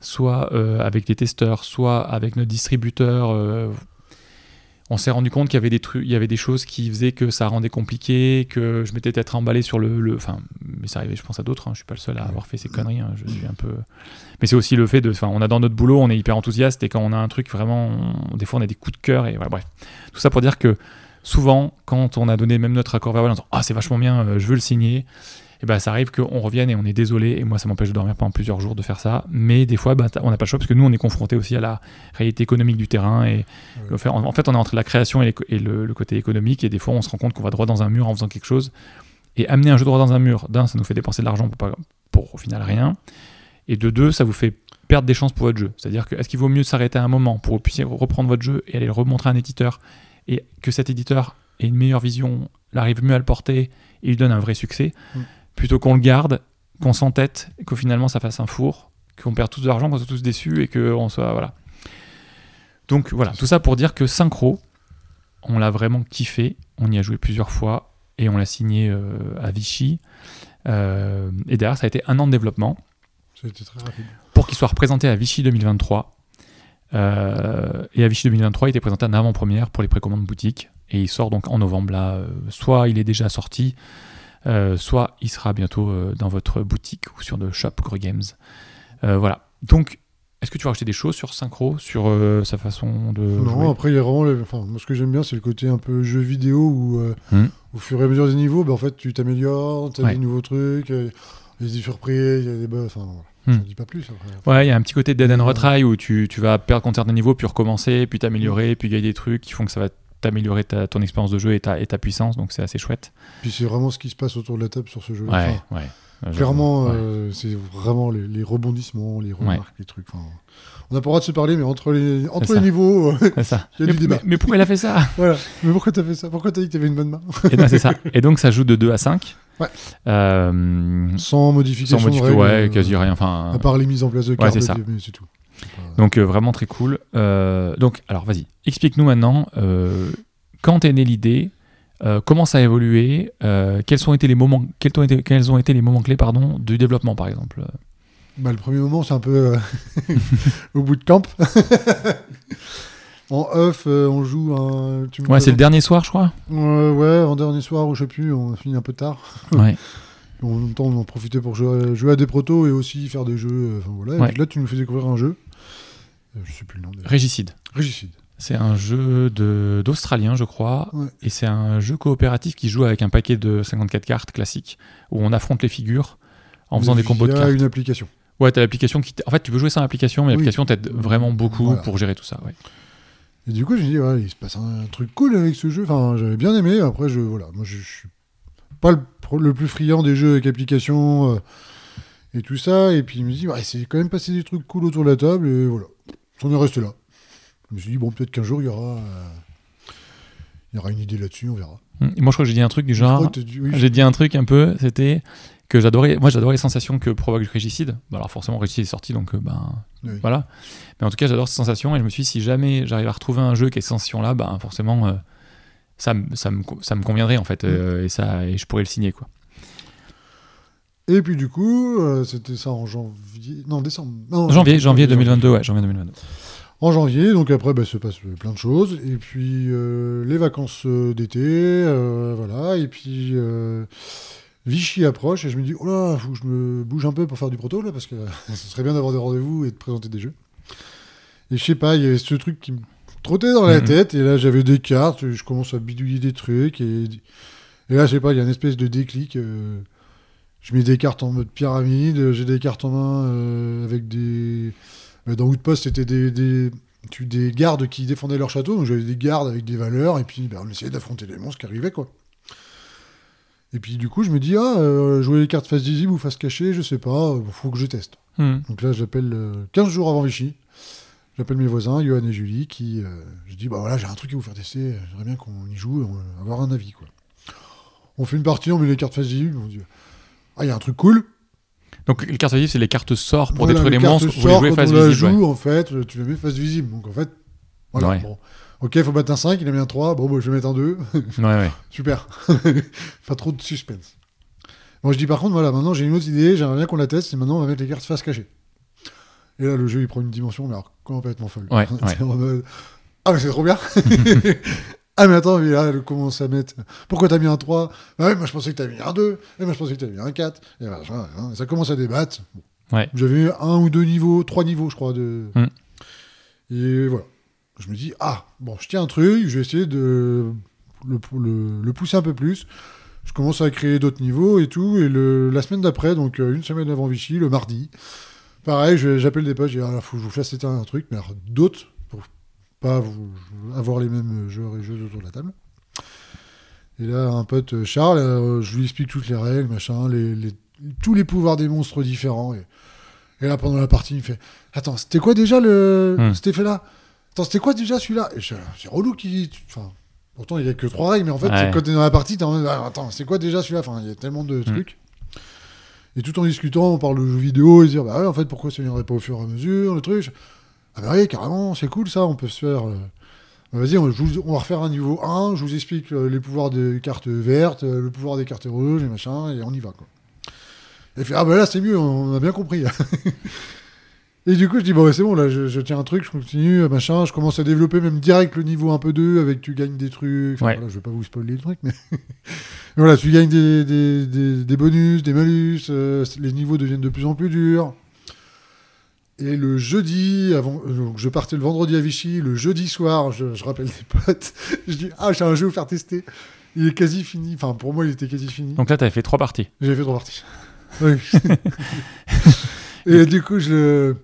soit avec les testeurs, soit avec notre distributeur, on s'est rendu compte qu'il y avait des trucs, il y avait des choses qui faisaient que ça rendait compliqué, que je m'étais peut-être emballé sur le, le- enfin, mais ça arrivait, je pense à d'autres. hein, je suis pas le seul à avoir fait ces conneries. hein, je suis un peu, mais c'est aussi le fait de, enfin, on a dans notre boulot, on est hyper enthousiaste et quand on a un truc vraiment, on- des fois on a des coups de cœur et voilà, bref. Tout ça pour dire que souvent, quand on a donné même notre accord verbal en disant ah c'est vachement bien, euh, je veux le signer, et ben ça arrive qu'on revienne et on est désolé et moi ça m'empêche de dormir pendant plusieurs jours de faire ça. Mais des fois, bah, t'as- on n'a pas le choix parce que nous on est confronté aussi à la réalité économique du terrain et en en fait on est entre la création et, le, le côté économique et des fois on se rend compte qu'on va droit dans un mur en faisant quelque chose et amener un jeu droit dans un mur. D'un, ça nous fait dépenser de l'argent pour, pas- pour au final rien. Et de deux, ça vous fait perdre des chances pour votre jeu. C'est-à-dire que est-ce qu'il vaut mieux s'arrêter à un moment pour que vous puissiez reprendre votre jeu et aller le remontrer à un éditeur et que cet éditeur ait une meilleure vision, l'arrive mieux à le porter et lui donne un vrai succès, Mm. Plutôt qu'on le garde, qu'on s'entête et qu'au finalement ça fasse un four, qu'on perde tous de l'argent, qu'on soit tous déçus et qu'on soit voilà. Donc voilà, tout ça pour dire que Synchro, on l'a vraiment kiffé. On y a joué plusieurs fois et on l'a signé euh, à Vichy. Euh, et derrière, ça a été un an de développement Ça a été très rapide. pour qu'il soit représenté à Vichy 2023. Euh, et à Vichy 2023, il était présenté en avant-première pour les précommandes boutiques. Et il sort donc en novembre. Là, soit il est déjà sorti, euh, soit il sera bientôt euh, dans votre boutique ou sur le shop Gros Games. Euh, voilà. Donc, est-ce que tu vas acheter des choses sur Synchro, sur sa façon de. Non, jouer? après, il y a vraiment. les- Enfin, moi, ce que j'aime bien, c'est le côté un peu jeu vidéo où, Hmm. au fur et à mesure des niveaux, bah, en fait, tu t'améliores, tu as Ouais. des nouveaux trucs, il y a des surprises, il y a des bugs. Enfin, ne dis pas plus. Après. Ouais, il y a un petit côté dead and retry où tu, tu vas perdre contre certains niveaux, puis recommencer, puis t'améliorer, puis gagner des trucs qui font que ça va t'améliorer ta- ton expérience de jeu et ta, et ta puissance, donc c'est assez chouette. Puis c'est vraiment ce qui se passe autour de la table sur ce jeu. Ouais, Enfin, ouais. Euh, Clairement, ouais. euh, c'est vraiment les, les rebondissements, les remarques, les trucs. Enfin, on n'a pas le droit de se parler, mais entre les, entre les niveaux, euh, ça. il y a Mais, du débat. mais- mais pourquoi il a fait ça? Voilà. Mais pourquoi t'as fait ça? Pourquoi t'as dit que t'avais une bonne main? Et ben, c'est ça. Et donc ça joue de 2 à 5. Ouais. Euh, Sans modification. sans règles, ouais, quasi rien. Enfin, À part les mises en place de cartes, c'est ça. mais c'est tout. Donc euh, vraiment très cool. Euh, donc, alors vas-y, explique-nous maintenant euh, quand est née l'idée, comment ça a évolué, quels ont été les moments, quels ont été, quels ont été les moments clés, pardon, du développement par exemple? Bah, le premier moment, c'est un peu au bout de camp. en off, on joue un. tu Ouais, c'est le dernier soir, je crois? Ouais, en dernier soir, ou je sais plus, on a fini un peu tard. Ouais. En même temps, on en profitait pour jouer, jouer à des protos et aussi faire des jeux. Enfin voilà. Ouais. Et là, tu nous fais découvrir un jeu. Euh, je sais plus le nom. Régicide. Régicide. C'est un jeu d'Australien, je crois. Ouais. Et c'est un jeu coopératif qui joue avec un paquet de 54 cartes classiques où on affronte les figures en faisant des combos de cartes. une application. Ouais, t'as l'application qui. En fait, tu peux jouer sans l'application, mais Oui. l'application t'aide vraiment beaucoup Voilà. pour gérer tout ça. Ouais. Et du coup, j'ai dit, ouais, il se passe un truc cool avec ce jeu. Enfin, j'avais bien aimé. Après, je, voilà, moi, je, je suis pas le plus friand des jeux avec application euh, et tout ça. Et puis, il me dit, ouais, c'est quand même passé des trucs cool autour de la table. Et voilà, on est resté là. Je me suis dit, bon, peut-être qu'un jour, il y aura, euh, il y aura une idée là-dessus, on verra. Et moi, je crois que j'ai dit un truc du genre. oui, J'ai dit un truc un peu, c'était que j'adorais. Moi, j'adorais les sensations que provoque Régicide. Bah, alors, forcément, Régicide est sorti, donc euh, ben. oui. Voilà. Mais en tout cas, j'adore ces sensations et je me suis dit, si jamais j'arrive à retrouver un jeu qui a ces sensations-là, ben forcément, euh, ça, me- ça, me, ça me conviendrait en Mm. fait euh, et, ça, et je pourrais le signer. quoi. Et puis, du coup, euh, c'était ça en janvier. Non, décembre. Non, Janvier, janvier 2022, ouais, janvier 2022. En janvier, donc après, bah, se passe plein de choses. Et puis, euh, les vacances euh, d'été, euh, voilà. Et puis, euh, Vichy approche et je me dis, oh là, faut que je me bouge un peu pour faire du proto, là, parce que ce serait bien d'avoir des rendez-vous et de présenter des jeux. Et je sais pas, il y avait ce truc qui me trottait dans la Mhm. tête. Et là, j'avais des cartes, je commence à bidouiller des trucs. Et, et là, je sais pas, il y a une espèce de déclic. euh, je mets des cartes en mode pyramide, j'ai des cartes en main euh, avec des. bah, dans Outpost, c'était des, des, des gardes qui défendaient leur château, donc j'avais des gardes avec des valeurs, et puis bah, on essayait d'affronter les monstres qui arrivaient, quoi. Et puis du coup, je me dis, ah, euh, jouer les cartes face visible ou face cachée, je sais pas, euh, faut que je teste. Hmm. Donc là, j'appelle euh, 15 jours avant Vichy, j'appelle mes voisins, Johan et Julie, qui, euh, je dis, bah voilà, j'ai un truc à vous faire tester, j'aimerais bien qu'on y joue, euh, avoir un avis, quoi. On fait une partie, on met les cartes face visible, on dit, ah, il y a un truc cool, Donc, les cartes visibles, c'est les cartes sorts pour Voilà, détruire les monstres. Vous les quand face on visible. ouais. joue, en fait, tu la mets face visible. Donc en fait, voilà. Ouais. Bon. Ok, il faut battre un 5, il a mis un 3. Bon, bah, je vais mettre un 2. Ouais, ouais. Super. Pas trop de suspense. Bon, je dis par contre, voilà, maintenant j'ai une autre idée, j'aimerais bien qu'on la teste, et maintenant on va mettre les cartes face cachée. Et là, le jeu, il prend une dimension, mais alors complètement folle. Ouais, ouais. Ah, mais c'est trop bien Ah, mais attends, mais là, elle commence à mettre. Pourquoi t'as mis un 3 Ah, ouais, moi je pensais que t'avais mis un 2. Et moi je pensais que t'avais mis un 4. Et hein, ça commence à débattre. Ouais. J'avais un ou deux niveaux, trois niveaux, je crois. De... Mm. Et voilà. Je me dis, ah, bon, je tiens un truc, je vais essayer de le, le- le pousser un peu plus. Je commence à créer d'autres niveaux et tout. Et le, la semaine d'après, donc euh, une semaine avant Vichy, le mardi, pareil, j'appelle des potes, je dis, ah, faut que je vous fasse un truc, mais alors d'autres, pas vous, avoir les mêmes joueurs et jeux autour de la table. Et là, un pote, euh, Charles, euh, je lui explique toutes les règles, machin, les, les- tous les pouvoirs des monstres différents. Et, et là, pendant la partie, il me fait Attends, c'était quoi déjà le, Hmm. cet effet-là? Attends, c'était quoi déjà celui-là? Et je- C'est relou qui. Enfin, pourtant, il n'y a que trois règles, mais en fait, Ouais. quand t'es dans la partie, t'es en mode Ah, Attends, c'est quoi déjà celui-là? Enfin, il y a tellement de trucs. Et tout en discutant, on parle de jeux vidéo et se dire Bah ouais, en fait, pourquoi ça viendrait pas au fur et à mesure, le truc? Ah bah oui, carrément, c'est cool ça, on peut se faire euh, Vas-y, on, va refaire un niveau 1, je vous explique euh, les pouvoirs des cartes vertes, euh, le pouvoir des cartes rouges, et machin, et on y va, quoi. Et fait, ah bah là, c'est mieux, on a bien compris. et du coup, je dis, bon, ouais, c'est bon, là, je, je tiens un truc, je continue, machin, je commence à développer même direct le niveau un peu 2, avec tu gagnes des trucs. Enfin, Ouais. voilà, je vais pas vous spoiler le truc, mais. mais voilà, tu gagnes des, des, des- des bonus, des malus, euh, les niveaux deviennent de plus en plus durs. Et le jeudi, avant, euh, donc je partais le vendredi à Vichy, le jeudi soir, je, je rappelle des potes, je dis Ah, j'ai un jeu à vous faire tester. Il est quasi fini. Enfin, pour moi, il était quasi fini. Donc là, tu avais fait trois parties. J'avais fait trois parties. Oui. et du coup, je.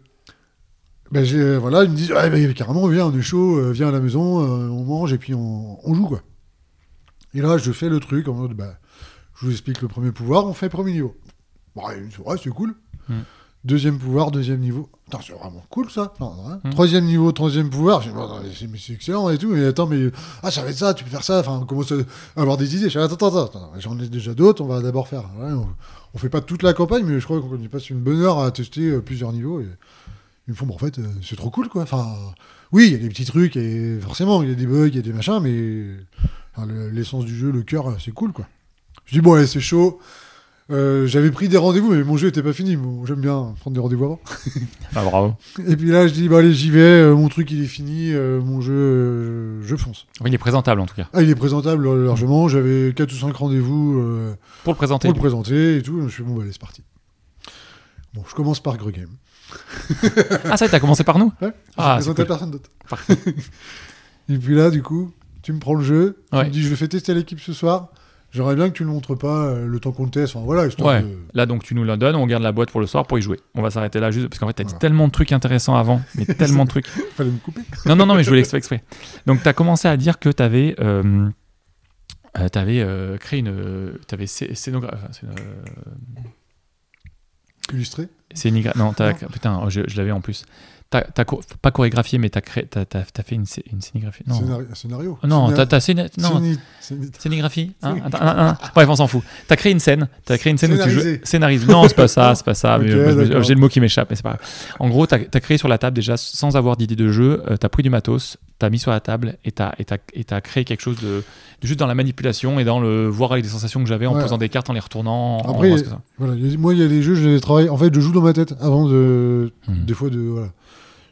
Ben, j'ai- voilà, ils me disent Ah, ben, carrément, viens, on est chaud, euh, viens à la maison, euh, on mange et puis on, on joue, quoi. Et là, je fais le truc en mode bah, Je vous explique le premier pouvoir, on fait premier niveau. Ouais, c'est cool. Hmm. Deuxième pouvoir, deuxième niveau. C'est vraiment cool ça. Ouais. Hmm. Troisième niveau, troisième pouvoir. Je dis, c'est excellent et tout. Mais attends, mais ah, ça va être ça, tu peux faire ça. Enfin, on commence à avoir des idées. Je dis, attends, attends, attends. J'en ai déjà d'autres, on va d'abord faire. Ouais, on, on fait pas toute la campagne, mais je crois qu'on y passe une bonne heure à tester euh, plusieurs niveaux. Et ils me font, en fait, euh, c'est trop cool quoi. Enfin, oui, il y a des petits trucs et forcément, il y a des bugs, il y a des machins, mais enfin, le- l'essence du jeu, le cœur, euh, c'est cool quoi. Je dis, bon, allez, c'est chaud. Euh, J'avais pris des rendez-vous, mais mon jeu était pas fini. Bon, J'aime bien prendre des rendez-vous avant. Ah, bravo. Et puis là, je dis, bah allez, j'y vais. euh, mon truc, il est fini. euh, mon jeu, je fonce. Oui, il est présentable en tout cas. Ah, il est présentable largement. J'avais 4 ou 5 rendez-vous Pour le présenter. pour le présenter et tout. Je suis bon, bah, allez, c'est parti. Bon, je commence par Grugame. Ah, ça, t'as commencé par nous Ouais, Ah, je présentais cool. personne d'autre. Et puis là, du coup, tu me prends le jeu. Tu Ouais. me dis, je le fais tester à l'équipe ce soir. J'aimerais bien que tu le montres pas euh, le temps qu'on le teste. Enfin, voilà, Ouais. de... Là, donc, tu nous la donnes, on garde la boîte pour le soir pour y jouer. On va s'arrêter là juste parce qu'en fait, t'as dit Voilà. tellement de trucs intéressants avant, mais tellement de trucs. Fallait me couper. Non, non, non, mais je voulais exprès. exprès. Donc, tu as commencé à dire que tu avais, créé une. Tu avais scénographie. Illustré. Non, t'as- putain, oh, je, je l'avais en plus. T'as pas chorégraphié, mais t'as créé- t'as- t'as- t'as fait une, une scénographie. Non, Scénario. scénario. non, t'as t'as scéna- non, scénographie. hein Attends, un, un, un. Bref, on s'en fout. T'as créé une scène. T'as créé une scène où tu joues. Scénarisé. Non, c'est pas ça, c'est pas ça. mais, euh. J'ai le mot qui m'échappe, mais c'est pas grave. En gros, t'as as créé sur la table déjà sans avoir d'idée de jeu. euh, t'as pris du matos, t'as mis sur la table et t'as et et créé quelque chose de, de juste dans la manipulation et dans le voir avec des sensations que j'avais en Ouais. posant des cartes, en les retournant. Après, en- ce que ça. Voilà, il y a- moi, il y a des jeux, je les travaille. En fait, je joue dans ma tête avant de. Mhm. Des fois, de. Voilà.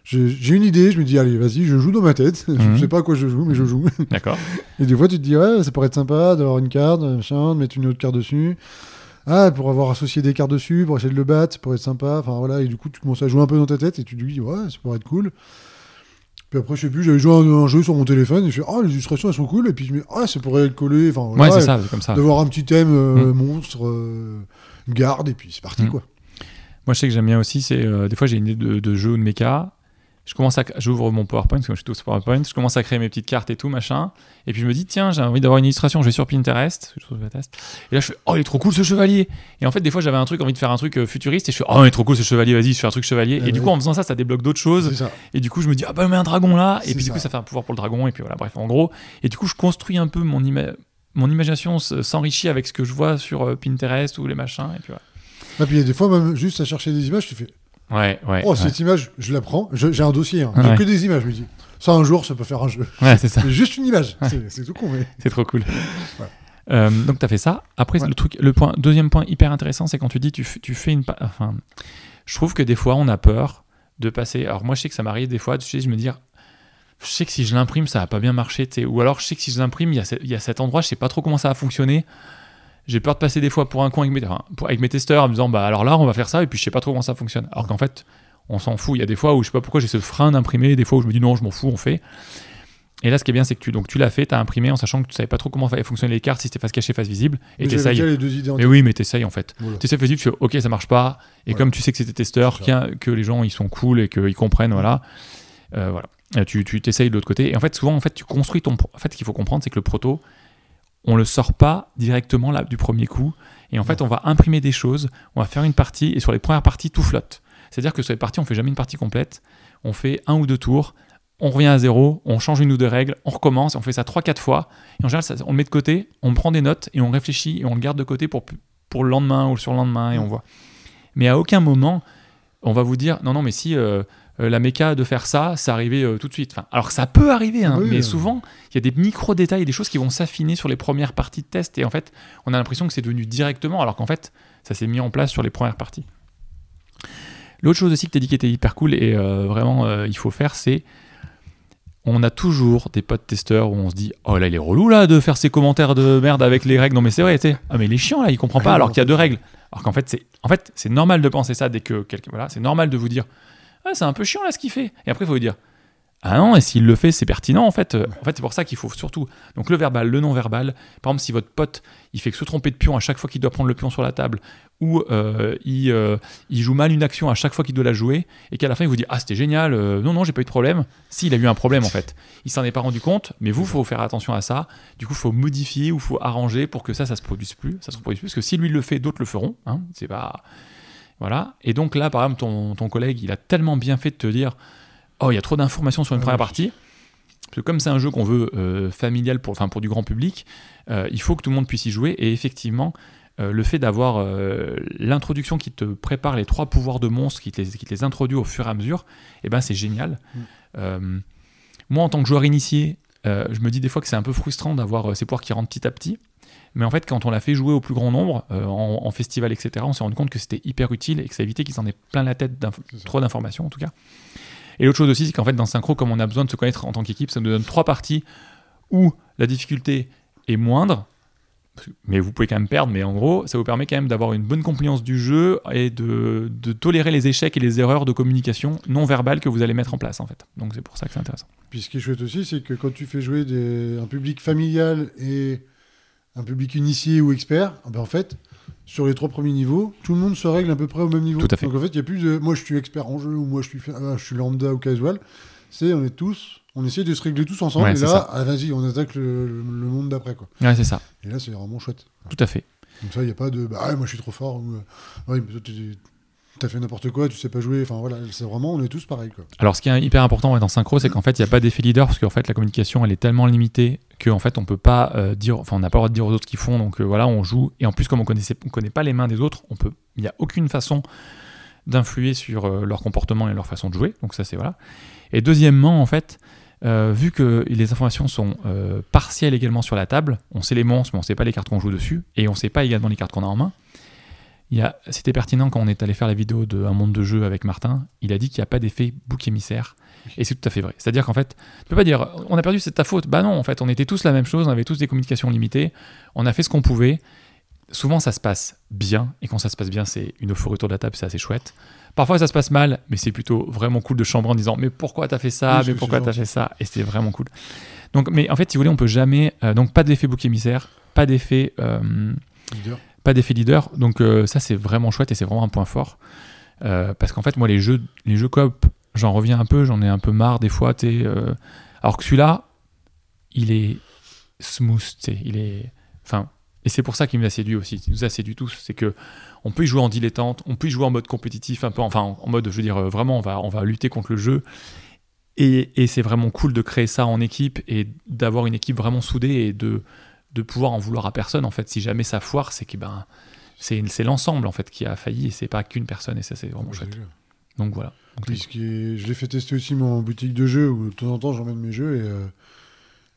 J'ai une idée, je me dis, allez, vas-y, je joue dans ma tête. Je ne sais pas à quoi je joue, mais je joue. D'accord. Et des fois, tu te dis, ouais, ça pourrait être sympa d'avoir une carte, machin, de mettre une autre carte dessus. Ah, pour avoir associé des cartes dessus, pour essayer de le battre, ça pourrait être sympa. Enfin, voilà. Et du coup, tu commences à jouer un peu dans ta tête et tu te dis, ouais, ça pourrait être cool. Puis après, je sais plus, j'avais joué à un, un jeu sur mon téléphone et je fais, ah, les illustrations, elles sont cool. Et puis je me dis, ah, ça pourrait être collé. Enfin, Ouais, voilà, c'est ça, c'est comme ça. D'avoir un petit thème euh, Mhm. monstre, euh, garde, et puis c'est parti, Mhm. quoi. Moi, je sais que j'aime bien aussi, c'est euh, des fois j'ai une idée de, de jeu ou de méca. Je commence à, j'ouvre mon PowerPoint, parce que je suis tout sur PowerPoint. Je commence à créer mes petites cartes et tout, machin. Et puis je me dis, tiens, j'ai envie d'avoir une illustration. Je vais sur Pinterest. Je trouve Pinterest. Et là, je fais, oh, il est trop cool ce chevalier. Et en fait, des fois, j'avais un truc, envie de faire un truc euh, futuriste. Et je fais, oh, il est trop cool ce chevalier. Vas-y, je fais un truc chevalier. Eh et du coup, en faisant ça, ça débloque d'autres choses. Et du coup, je me dis, ah bah, mets un dragon là. Et puis du coup, ça. ça fait un pouvoir pour le dragon. Et puis voilà, bref, en gros. Et du coup, je construis un peu mon, ima- mon imagination s'enrichit avec ce que je vois sur euh, Pinterest ou les machins. Et puis voilà. Et puis il y a des fois, même juste à chercher des images, tu fais, Ouais, ouais. oh, ouais. cette image, je la prends. J'ai un dossier, hein. Ouais. j'ai que des images, je me dis. Ça, un jour, ça peut faire un jeu. Ouais, c'est ça. Juste une image. Ouais. C'est- tout con, mais. C'est trop cool. Ouais. Euh, donc tu as fait ça. Après Ouais. le truc, le point, deuxième point hyper intéressant, c'est quand tu dis tu, fais une, enfin, je trouve que des fois on a peur de passer. Alors moi je sais que ça m'arrive des fois, tu sais, je me dis, je sais que si je l'imprime ça va pas bien marcher, ou alors je sais que si je l'imprime il y, a y a cet endroit, je sais pas trop comment ça va fonctionner. J'ai peur de passer des fois pour un coin avec mes, enfin, pour- avec mes testeurs en me disant bah alors là on va faire ça et puis je sais pas trop comment ça fonctionne. Alors qu'en fait on s'en fout. Il y a des fois où je sais pas pourquoi j'ai ce frein d'imprimer, des fois où je me dis non je m'en fous, on fait. Et là, ce qui est bien, c'est que tu, donc, tu l'as fait, tu as imprimé en sachant que tu savais pas trop comment fonctionner les cartes, si c'était face cachée, face visible, et t'essayes. Mais oui, mais t'essayes en fait. Voilà. T'essayes face visible, tu fais ok, ça marche pas, et Voilà. comme tu sais que c'était testeur, a- que les gens ils sont cool et qu'ils comprennent, voilà, euh, voilà. Tu t'essayes de l'autre côté, et en fait, souvent, en fait, tu construis ton. En fait, ce qu'il faut comprendre, c'est que le proto, on le sort pas directement là du premier coup, et en fait, on va imprimer des choses, on va faire une partie, et sur les premières parties, tout flotte. C'est-à-dire que sur les parties, on fait jamais une partie complète, on fait un ou deux tours, on revient à zéro, on change une ou deux règles, on recommence, on fait ça 3-4 fois, et en général, ça- on le met de côté, on prend des notes, et on réfléchit, et on le garde de côté pour, pour le lendemain ou le surlendemain, et on voit. Mais à aucun moment, on va vous dire, non, non, mais si, euh, euh, la méca de faire ça, ça arrivait euh, tout de suite. Enfin, alors ça peut arriver, hein, Oui, mais souvent il y a des micro-détails, des choses qui vont s'affiner sur les premières parties de test, et en fait, on a l'impression que c'est devenu directement, alors qu'en fait, ça s'est mis en place sur les premières parties. L'autre chose aussi que tu as dit qui était hyper cool et euh, vraiment il faut faire, c'est on a toujours des potes testeurs où on se dit oh là il est relou là de faire ses commentaires de merde avec les règles non mais c'est vrai tu sais. Ah mais il est chiant là il comprend pas Ah, alors qu'il y a deux règles. Alors qu'en fait c'est en fait c'est normal de penser ça dès que quelqu'un voilà c'est normal de vous dire ah c'est un peu chiant là ce qu'il fait. Et après il faut vous dire ah non et s'il le fait c'est pertinent en fait. Euh, en fait c'est pour ça qu'il faut surtout donc le verbal le non verbal par exemple si votre pote il fait que se tromper de pion à chaque fois qu'il doit prendre le pion sur la table ou euh, il, euh, il joue mal une action à chaque fois qu'il doit la jouer et qu'à la fin il vous dit ah c'était génial non non j'ai pas eu de problème s'il a eu un problème en fait. Il s'en est pas rendu compte mais vous faut faire attention à ça. Du coup faut modifier ou faut arranger pour que ça ça se produise plus ça se plus parce que si lui le fait d'autres le feront hein, c'est pas voilà et donc là par exemple ton, ton collègue il a tellement bien fait de te dire oh il y a trop d'informations sur une Ah première partie parce que comme c'est un jeu qu'on veut euh, familial pour, enfin, pour du grand public, euh, il faut que tout le monde puisse y jouer. Et effectivement, euh, le fait d'avoir l'introduction qui te prépare les trois pouvoirs de monstres, qui te les, qui te les introduit au fur et à mesure, eh ben, c'est génial. Mm. Moi, en tant que joueur initié, je me dis des fois que c'est un peu frustrant d'avoir ces pouvoirs qui rentrent petit à petit. Mais en fait, quand on l'a fait jouer au plus grand nombre, euh, en, en festival, etc., on s'est rendu compte que c'était hyper utile et que ça évitait qu'ils s'en aient plein la tête, trop d'informations en tout cas. Et l'autre chose aussi, c'est qu'en fait, dans Synchro, comme on a besoin de se connaître en tant qu'équipe, ça nous donne trois parties où la difficulté est moindre, mais vous pouvez quand même perdre, mais en gros, ça vous permet quand même d'avoir une bonne compliance du jeu et de, de tolérer les échecs et les erreurs de communication non verbales que vous allez mettre en place, en fait. Donc c'est pour ça que c'est intéressant. Puis ce qui est chouette aussi, c'est que quand tu fais jouer des- un public familial et un public initié ou expert, ah ben en fait, sur les trois premiers niveaux, tout le monde se règle à peu près au même niveau. Tout à fait. Donc en fait, il n'y a plus de moi je suis expert en jeu ou moi je suis, ah, je suis lambda ou casual. C'est on est tous, on essaie de se régler tous ensemble Ouais, et là, ah, vas-y, on attaque le, monde d'après quoi. Ouais, c'est ça, Et là, c'est vraiment chouette. tout à fait. Comme ça, il n'y a pas de bah ouais, moi je suis trop fort ou euh, ouais, mais toi, t'es- t'as fait n'importe quoi, tu sais pas jouer. Enfin voilà, c'est vraiment, on est tous pareils quoi. Alors, ce qui est hyper important dans Synchro, c'est qu'en fait, il n'y a pas d'effet leader parce qu'en fait, la communication, elle est tellement limitée qu'en fait, on peut pas euh, dire, enfin, on n'a pas le droit de dire aux autres ce qu'ils font. Donc euh, voilà, on joue. Et en plus, comme on on connaît pas les mains des autres, il n'y a aucune façon d'influer sur euh, leur comportement et leur façon de jouer. Donc ça, c'est voilà. Et deuxièmement, en fait, vu que les informations sont partielles également sur la table, on sait les monstres, mais on sait pas les cartes qu'on joue dessus, et on sait pas également les cartes qu'on a en main. C'était pertinent quand on est allé faire la vidéo de Un monde de jeu avec Martin. Il a dit qu'il n'y a pas d'effet bouc émissaire. Et c'est tout à fait vrai. C'est-à-dire qu'en fait, tu peux pas dire on a perdu, c'est ta faute. Bah non, en fait, on était tous la même chose, on avait tous des communications limitées, on a fait ce qu'on pouvait. Souvent, ça se passe bien, et quand ça se passe bien, c'est une euphorie autour de la table, c'est assez chouette. Parfois, ça se passe mal, mais c'est plutôt vraiment cool de chambrer en disant mais pourquoi t'as fait ça, Oui, c'est- mais pourquoi c'est t'as fait ça, et c'était vraiment cool. Donc, mais en fait, si vous voulez, on peut jamais, euh, donc pas d'effet bouc émissaire, pas d'effet euh, Leader. Pas d'effet leader. Donc euh, ça, c'est vraiment chouette et c'est vraiment un point fort. Euh, parce qu'en fait, moi, les jeux, les jeux coop, j'en reviens un peu, j'en ai un peu marre des fois. t'sais, euh, alors que celui-là, il est smooth, il est... Enfin, et c'est pour ça qu'il nous a séduit aussi. Il nous a séduit tous. C'est que on peut y jouer en dilettante, on peut y jouer en mode compétitif, un peu, enfin, en, en mode, je veux dire, euh, vraiment, on va, on va lutter contre le jeu. Et, et c'est vraiment cool de créer ça en équipe et d'avoir une équipe vraiment soudée et de, de pouvoir en vouloir à personne. En fait, si jamais ça foire, c'est que ben, c'est l'ensemble en fait qui a failli et c'est pas qu'une personne et ça c'est vraiment chouette. Donc voilà. Donc, Puis ce qui est- je l'ai fait tester aussi moi, en boutique de jeux où de temps en temps j'emmène mes jeux et euh,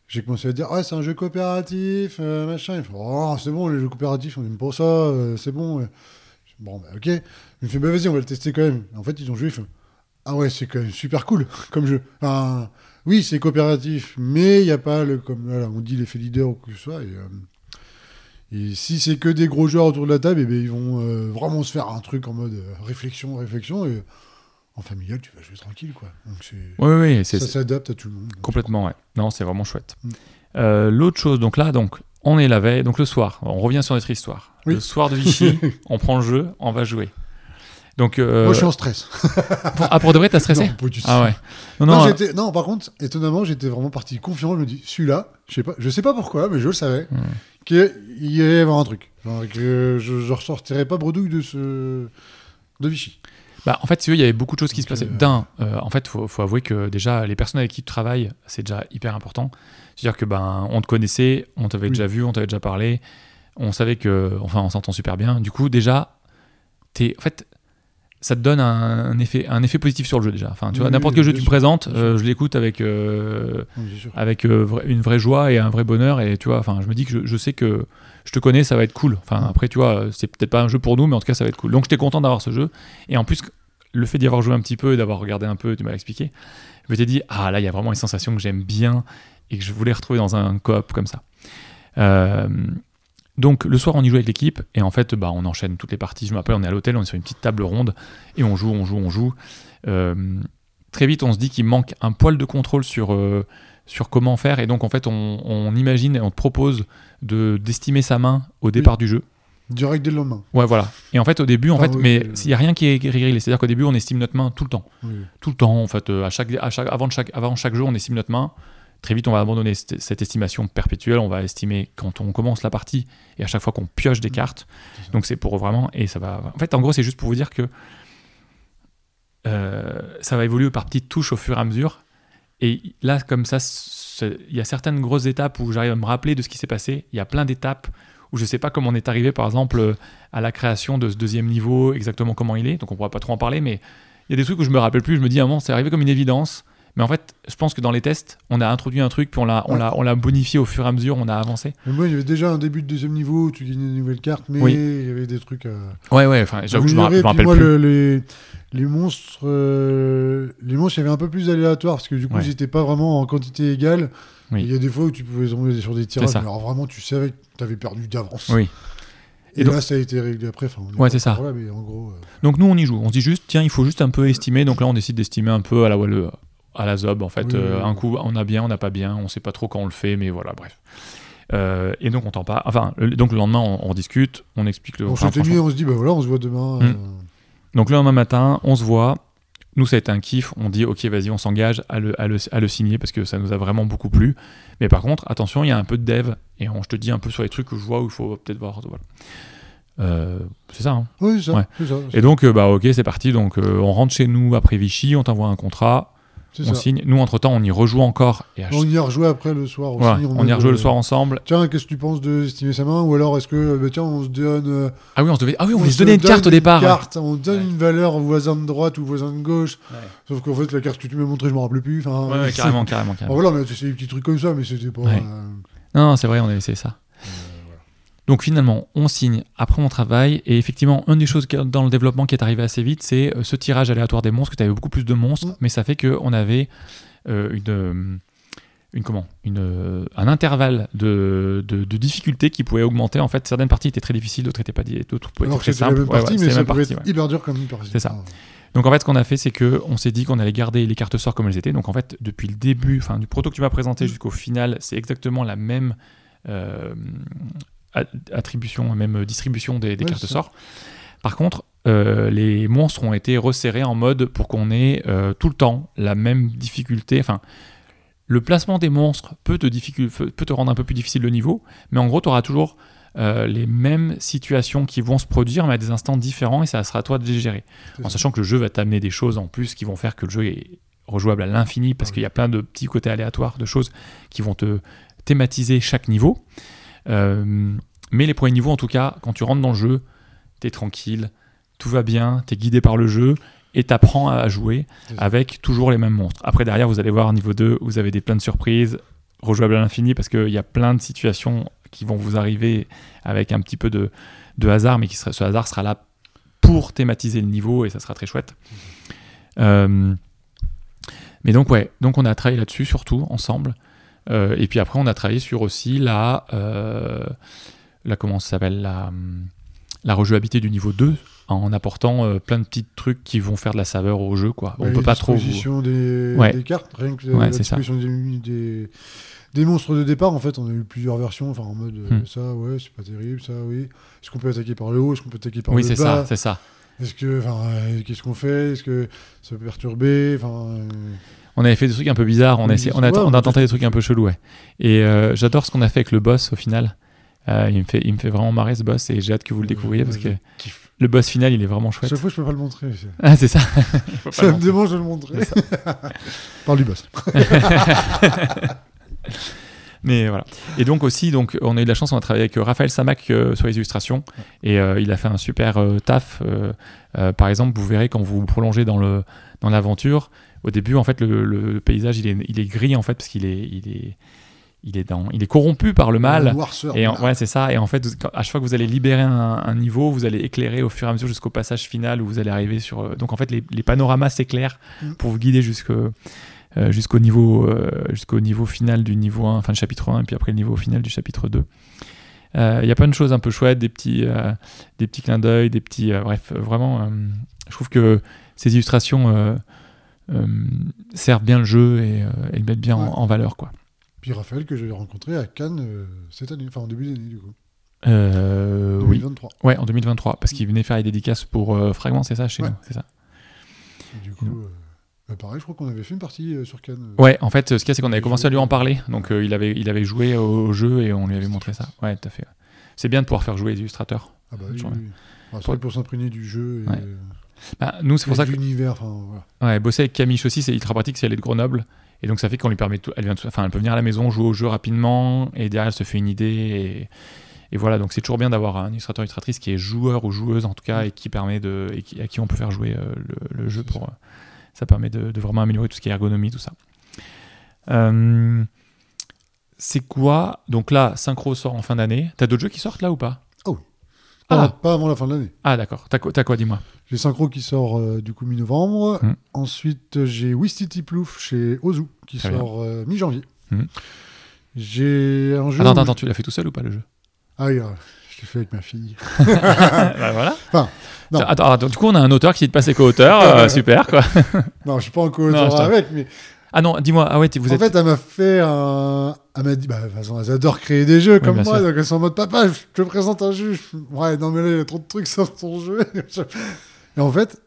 j'ai commencé à dire ah c'est un jeu coopératif euh, machin fait oh c'est bon les jeux coopératifs on aime pas ça euh, c'est bon bon bah ok il me fait bah vas-y on va le tester quand même en fait ils ont joué ah ouais c'est quand même super cool comme jeu Enfin, oui c'est coopératif mais il n'y a pas le comme voilà, on dit l'effet leader ou quoi que ce soit et, euh, et si c'est que des gros joueurs autour de la table, eh ben, ils vont euh, vraiment se faire un truc en mode euh, réflexion, réflexion. Et en familial, tu vas jouer tranquille. quoi. Donc c'est Oui, oui, c'est ça s'adapte à tout le monde. complètement, ouais. Non, c'est vraiment chouette. Mm. Euh, L'autre chose, donc là, donc, on est la veille, donc le soir, on revient sur notre histoire. Oui. Le soir de Vichy, on prend le jeu, on va jouer. Donc, euh, Moi, je suis en stress. pour- ah, pour de vrai, t'as stressé non, pas du tout. Ah ouais. Non, Non, non, euh, par contre, étonnamment, j'étais vraiment parti confiant. Je me dis, celui-là, je sais pas, je sais pas pourquoi, mais je le savais, Mm. qu'il y allait y avoir un truc. Genre que je, je ressortirais pas bredouille de ce de Vichy. Bah, en fait, si il y avait beaucoup de choses qui se passaient. euh, D'un, euh, en fait, faut, faut avouer que déjà, les personnes avec qui tu travailles, c'est déjà hyper important. C'est-à-dire que ben, on te connaissait, on t'avait Oui. déjà vu, on t'avait déjà parlé, on savait que, enfin, on s'entend super bien. Du coup, déjà, t'es, en fait, ça te donne un, un effet, un effet positif sur le jeu déjà. Enfin, tu vois, Oui, n'importe oui, quel jeu que bien tu me présentes, euh, je l'écoute avec, euh, Oui, avec euh, vra- une vraie joie et un vrai bonheur. Et tu vois, enfin, je me dis que je, je sais que je te connais, ça va être cool. Enfin, après, tu vois, c'est peut-être pas un jeu pour nous, mais en tout cas, ça va être cool. Donc, j'étais content d'avoir ce jeu. Et en plus, le fait d'y avoir joué un petit peu et d'avoir regardé un peu, tu m'as expliqué, je m'étais dit, ah là, il y a vraiment une sensation que j'aime bien et que je voulais retrouver dans un coop comme ça. Donc le soir on y joue avec l'équipe et en fait bah, on enchaîne toutes les parties. Je me rappelle on est à l'hôtel, on est sur une petite table ronde et on joue, on joue, on joue. Euh, très vite on se dit qu'il manque un poil de contrôle sur, euh, sur comment faire et donc en fait on, on imagine et on te propose de d'estimer sa main au départ du jeu. Direct dès le lendemain. Ouais voilà. Et en fait au début en Ah fait oui, mais euh. il n'y a rien qui est grillé. C'est-à-dire qu'au début on estime notre main tout le temps Oui. tout le temps en fait euh, à chaque, à chaque avant chaque avant chaque jeu on estime notre main très vite on va abandonner cette, estimation perpétuelle. On va estimer quand on commence la partie et à chaque fois qu'on pioche des cartes. C'est ça. donc c'est pour vraiment et ça va en fait en gros c'est juste pour vous dire que euh, ça va évoluer par petites touches au fur et à mesure. Et là comme ça il y a certaines grosses étapes où j'arrive à me rappeler de ce qui s'est passé. Il y a plein d'étapes où je sais pas comment on est arrivé par exemple à la création de ce deuxième niveau exactement comment il est. Donc on pourra pas trop en parler mais il y a des trucs où je me rappelle plus. Je me dis à un moment c'est arrivé comme une évidence mais en fait je pense que dans les tests on a introduit un truc puis on l'a on l'a on l'a bonifié au fur et à mesure on a avancé Mais moi, il y avait déjà un début de deuxième niveau où tu gagnais des nouvelles cartes, mais Oui. il y avait des trucs à. ouais ouais enfin j'avoue que je me rappelle, moi, plus le- les, les monstres, euh, les monstres, il y avait un peu plus aléatoire parce que du coup, Ouais. ils n'étaient pas vraiment en quantité égale. Oui. Il y a des fois où tu pouvais tomber sur des tirages, ça. mais alors vraiment, tu savais que tu avais perdu d'avance. oui Et, Et donc- là, ça a été réglé après. Enfin, Ouais, c'est ça. encore Là, mais en gros, euh, Donc nous on y joue, on se dit juste tiens il faut juste un peu estimer, donc là on décide d'estimer un peu à la le- à la zob en fait, Oui, Euh, oui, un coup on a bien, on n'a pas bien, on sait pas trop quand on le fait, mais voilà bref. Euh, et donc on t'en parle, enfin le- donc le lendemain on, on discute, on explique le. on enfin, franchement- on se dit, bah voilà, on se voit demain. Mm. euh, Donc le lendemain matin on se voit, nous ça a été un kiff, on dit ok vas-y on s'engage à le, à, le, à le signer parce que ça nous a vraiment beaucoup plu. Mais par contre attention il y a un peu de dev et on, je te dis un peu sur les trucs que je vois où il faut peut-être voir. Voilà. Euh, c'est ça. hein. Oui, c'est ça. Ouais. c'est ça, Et donc, bah ok, c'est parti. Donc, euh, on rentre chez nous après Vichy, on t'envoie un contrat, on ça. signe. Nous, entre temps, on y rejoue encore. Et On y a rejoué après le soir en on y a rejoué le soir ensemble. Tiens, qu'est-ce que tu penses de estimer sa main Ou alors est-ce que, bah, tiens, on se donne. euh, Ah oui, on se devait. Ah oui, on, voulait se se donner une carte au départ. carte, on donne Ouais. une valeur au voisin de droite ou au voisin de gauche. Ouais. Sauf qu'en fait, la carte que tu m'as montrée, je m'en rappelais plus. Enfin, Ouais, ouais, c'est- carrément, carrément, carrément. voilà, on a essayé des petits trucs comme ça, mais c'était pas. Ouais. euh, Non, non, c'est vrai, on avait essayé ça. Donc finalement, on signe, après on travaille, et effectivement, une des choses dans le développement qui est arrivé assez vite, c'est euh, ce tirage aléatoire des monstres, que tu avais beaucoup plus de monstres, mais ça fait qu'on avait euh, une, euh, une, comment, une, un intervalle de, de, de difficulté qui pouvait augmenter. En fait, certaines parties étaient très difficiles, d'autres étaient pas d'autres pouvaient être Alors que très simples. Ouais, mais ça même pouvait partie, être ouais. hyper dur comme une partie. C'est ça. Donc en fait, ce qu'on a fait, c'est que on s'est dit qu'on allait garder les cartes sorts comme elles étaient. Donc en fait, depuis le début, enfin du proto que tu m'as présenté Mm. jusqu'au final, c'est exactement la même euh, attribution, même distribution des, des Ouais, cartes sorts. Par contre, euh, les monstres ont été resserrés en mode pour qu'on ait euh, tout le temps la même difficulté. Enfin, le placement des monstres peut te, difficul- peut te rendre un peu plus difficile le niveau, mais en gros, tu auras toujours euh, les mêmes situations qui vont se produire, mais à des instants différents, et ça sera à toi de les gérer. En sachant que le jeu va t'amener des choses en plus qui vont faire que le jeu est rejouable à l'infini, parce Ah oui. qu'il y a plein de petits côtés aléatoires, de choses qui vont te thématiser chaque niveau. Euh, mais les premiers niveaux, en tout cas, quand tu rentres dans le jeu, t'es tranquille, tout va bien, t'es guidé par le jeu, et t'apprends à jouer avec toujours les mêmes monstres. Après, derrière, vous allez voir, niveau 2, vous avez des plein de surprises, rejouables à l'infini, parce qu'il y a plein de situations qui vont vous arriver avec un petit peu de, de hasard, mais qui sera, ce hasard sera là pour thématiser le niveau, et ça sera très chouette. Euh, mais donc, ouais, donc on a travaillé là-dessus, surtout, ensemble. Euh, et puis après, on a travaillé sur aussi la, euh, la comment ça s'appelle, la, hum, la rejouabilité du niveau 2, en apportant euh, plein de petits trucs qui vont faire de la saveur au jeu, quoi. On peut pas trop... des, Ouais. des cartes, rien que Ouais, la c'est disposition des, des, des monstres de départ, en fait, on a eu plusieurs versions, enfin en mode Hmm. ça, ouais, c'est pas terrible, ça, oui. Est-ce qu'on peut attaquer par le haut Est-ce qu'on peut attaquer par Oui, le c'est bas? ça, c'est ça. Est-ce que, enfin, euh, qu'est-ce qu'on fait? Est-ce que ça peut perturber? Enfin, euh, On avait fait des trucs un peu bizarres, on a, essayé- on on tenté des trucs un peu chelous, ouais. Et euh, j'adore ce qu'on a fait avec le boss au final. Euh, il, me fait, il me fait vraiment marrer ce boss et j'ai hâte que vous le découvriez parce que le boss final il est vraiment chouette. Chaque fois, je peux pas le montrer. c'est- Ah, c'est ça. Ça le me démange de le montrer. Parle du boss. Mais voilà. Et donc aussi, donc, on a eu de la chance, on a travaillé avec euh, Raphaël Samac euh, sur les illustrations. Et euh, il a fait un super euh, taf. Euh, euh, par exemple, vous verrez quand vous vous prolongez dans l'aventure, au début, en fait, le, paysage, il est, il est gris, en fait, parce qu'il est, il est, il est, dans, il est corrompu par le mal. noirceur. Et en- ouais, c'est ça. Et en fait, à chaque fois que vous allez libérer un, un niveau, vous allez éclairer au fur et à mesure jusqu'au passage final où vous allez arriver sur. euh, donc en fait, les, les panoramas s'éclairent Mm. pour vous guider jusque, euh, jusqu'au niveau, euh, jusqu'au niveau final du niveau 1, enfin le chapitre 1, et puis après le niveau final du chapitre 2. Euh, Il y a plein de choses un peu chouettes, des petits, des petits clins d'œil, des petits. bref, vraiment, je trouve que ces illustrations servent bien le jeu et, euh, et le mettent bien en- Ouais. en, valeur, quoi. Puis Raphaël, que j'ai rencontré à Cannes euh, cette année, enfin en début d'année, du coup. Euh, oui. 2023. Ouais, en 2023, parce qu'il venait faire les dédicaces pour euh, Fragment, c'est ça, chez Ouais. nous, c'est ça. Et du coup, euh, bah, pareil, je crois qu'on avait fait une partie euh, sur Cannes. euh. Ouais, en fait, ce qu'il y a, c'est qu'on avait commencé à lui en parler, donc euh, il, avait, il avait joué au jeu et on lui avait montré ça. Ouais, tout à fait. c'est bien de pouvoir faire jouer les illustrateurs. Ah bah oui, oui. Bah, Pour- s'imprégner du jeu et, euh, Bah, nous, c'est pour ça que l'univers, enfin voilà. ouais, bosser avec Camille aussi, c'est ultra pratique si elle est de Grenoble. Et donc, ça fait qu'on lui permet tout. Elle, vient de- enfin, elle peut venir à la maison, jouer au jeu rapidement, et derrière, elle se fait une idée. Et, et voilà, donc c'est toujours bien d'avoir un illustrateur, illustratrice qui est joueur ou joueuse en tout cas, et qui permet de. et qui, à qui on peut faire jouer euh, le, le jeu pour. euh, ça permet de, de vraiment améliorer tout ce qui est ergonomie, tout ça. Euh, c'est quoi Donc là, Synchro sort en fin d'année. T'as d'autres jeux qui sortent là ou pas? Pas, Ah. pas avant la fin de l'année. Ah d'accord. T'as quoi, t'as quoi dis-moi? J'ai Synchro qui sort euh, du coup mi-novembre. Mm. Ensuite, j'ai Wistiti Plouf chez Ozu qui Très sort euh, mi-janvier. Mm. J'ai un jeu. Attends, attends, attends, tu l'as fait tout seul ou pas le jeu? Ah oui, euh, je l'ai fait avec ma fille. Bah voilà. Enfin, non. Attends, attends, du coup on a un auteur qui te passe co-auteur, euh, super quoi. Non, je suis pas en co-auteur avec, mais Ah non, dis-moi, ah ouais, vous en êtes. fait, elle m'a fait un. Elle m'a dit, bah, de toute façon, elles adorent créer des jeux comme moi, sûr. donc elles sont en mode papa, je te présente un jeu. Ouais, non, mais là, il y a trop de trucs sur ton jeu. Et en fait,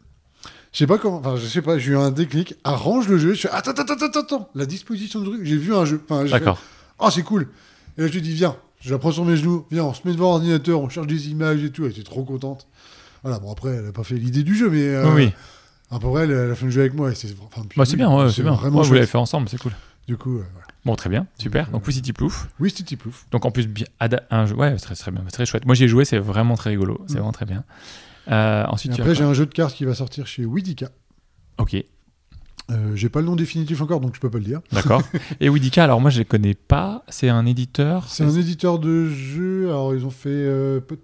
je sais pas comment, enfin, je sais pas, j'ai eu un déclic, arrange le jeu, je fais, attends, attends, attends, attends, la disposition du truc, j'ai vu un jeu. Enfin, j'ai fait, D'accord. oh, c'est cool. Et là, je lui dis, viens, je la prends sur mes genoux, viens, on se met devant l'ordinateur, on cherche des images et tout, elle était trop contente. Voilà, bon, après, elle a pas fait l'idée du jeu, mais. euh, Oui, oui. Après, elle, elle a fait le jeu avec moi, et c'est enfin, puis Bah, c'est oui, bien, ouais, c'est bien. Vraiment Ouais, vous l'avez fait ensemble, c'est cool. Du coup, euh, voilà. Bon, très bien, super. Donc, vous City Plouf. Oui, c'était plouf. Donc, en plus, bien, ada- un jeu, ouais, c'est très, très bien, très chouette. Moi, j'y ai joué, c'est vraiment très rigolo, c'est Mm. vraiment très bien. Euh, ensuite, après, j'ai un jeu de cartes qui va sortir chez Widika. Ok, Euh, j'ai pas le nom définitif encore, donc je peux pas le dire. d'accord. Et Widika, alors moi, je les connais pas. C'est un éditeur. C'est un éditeur de jeux. Alors, ils ont fait euh, Pot-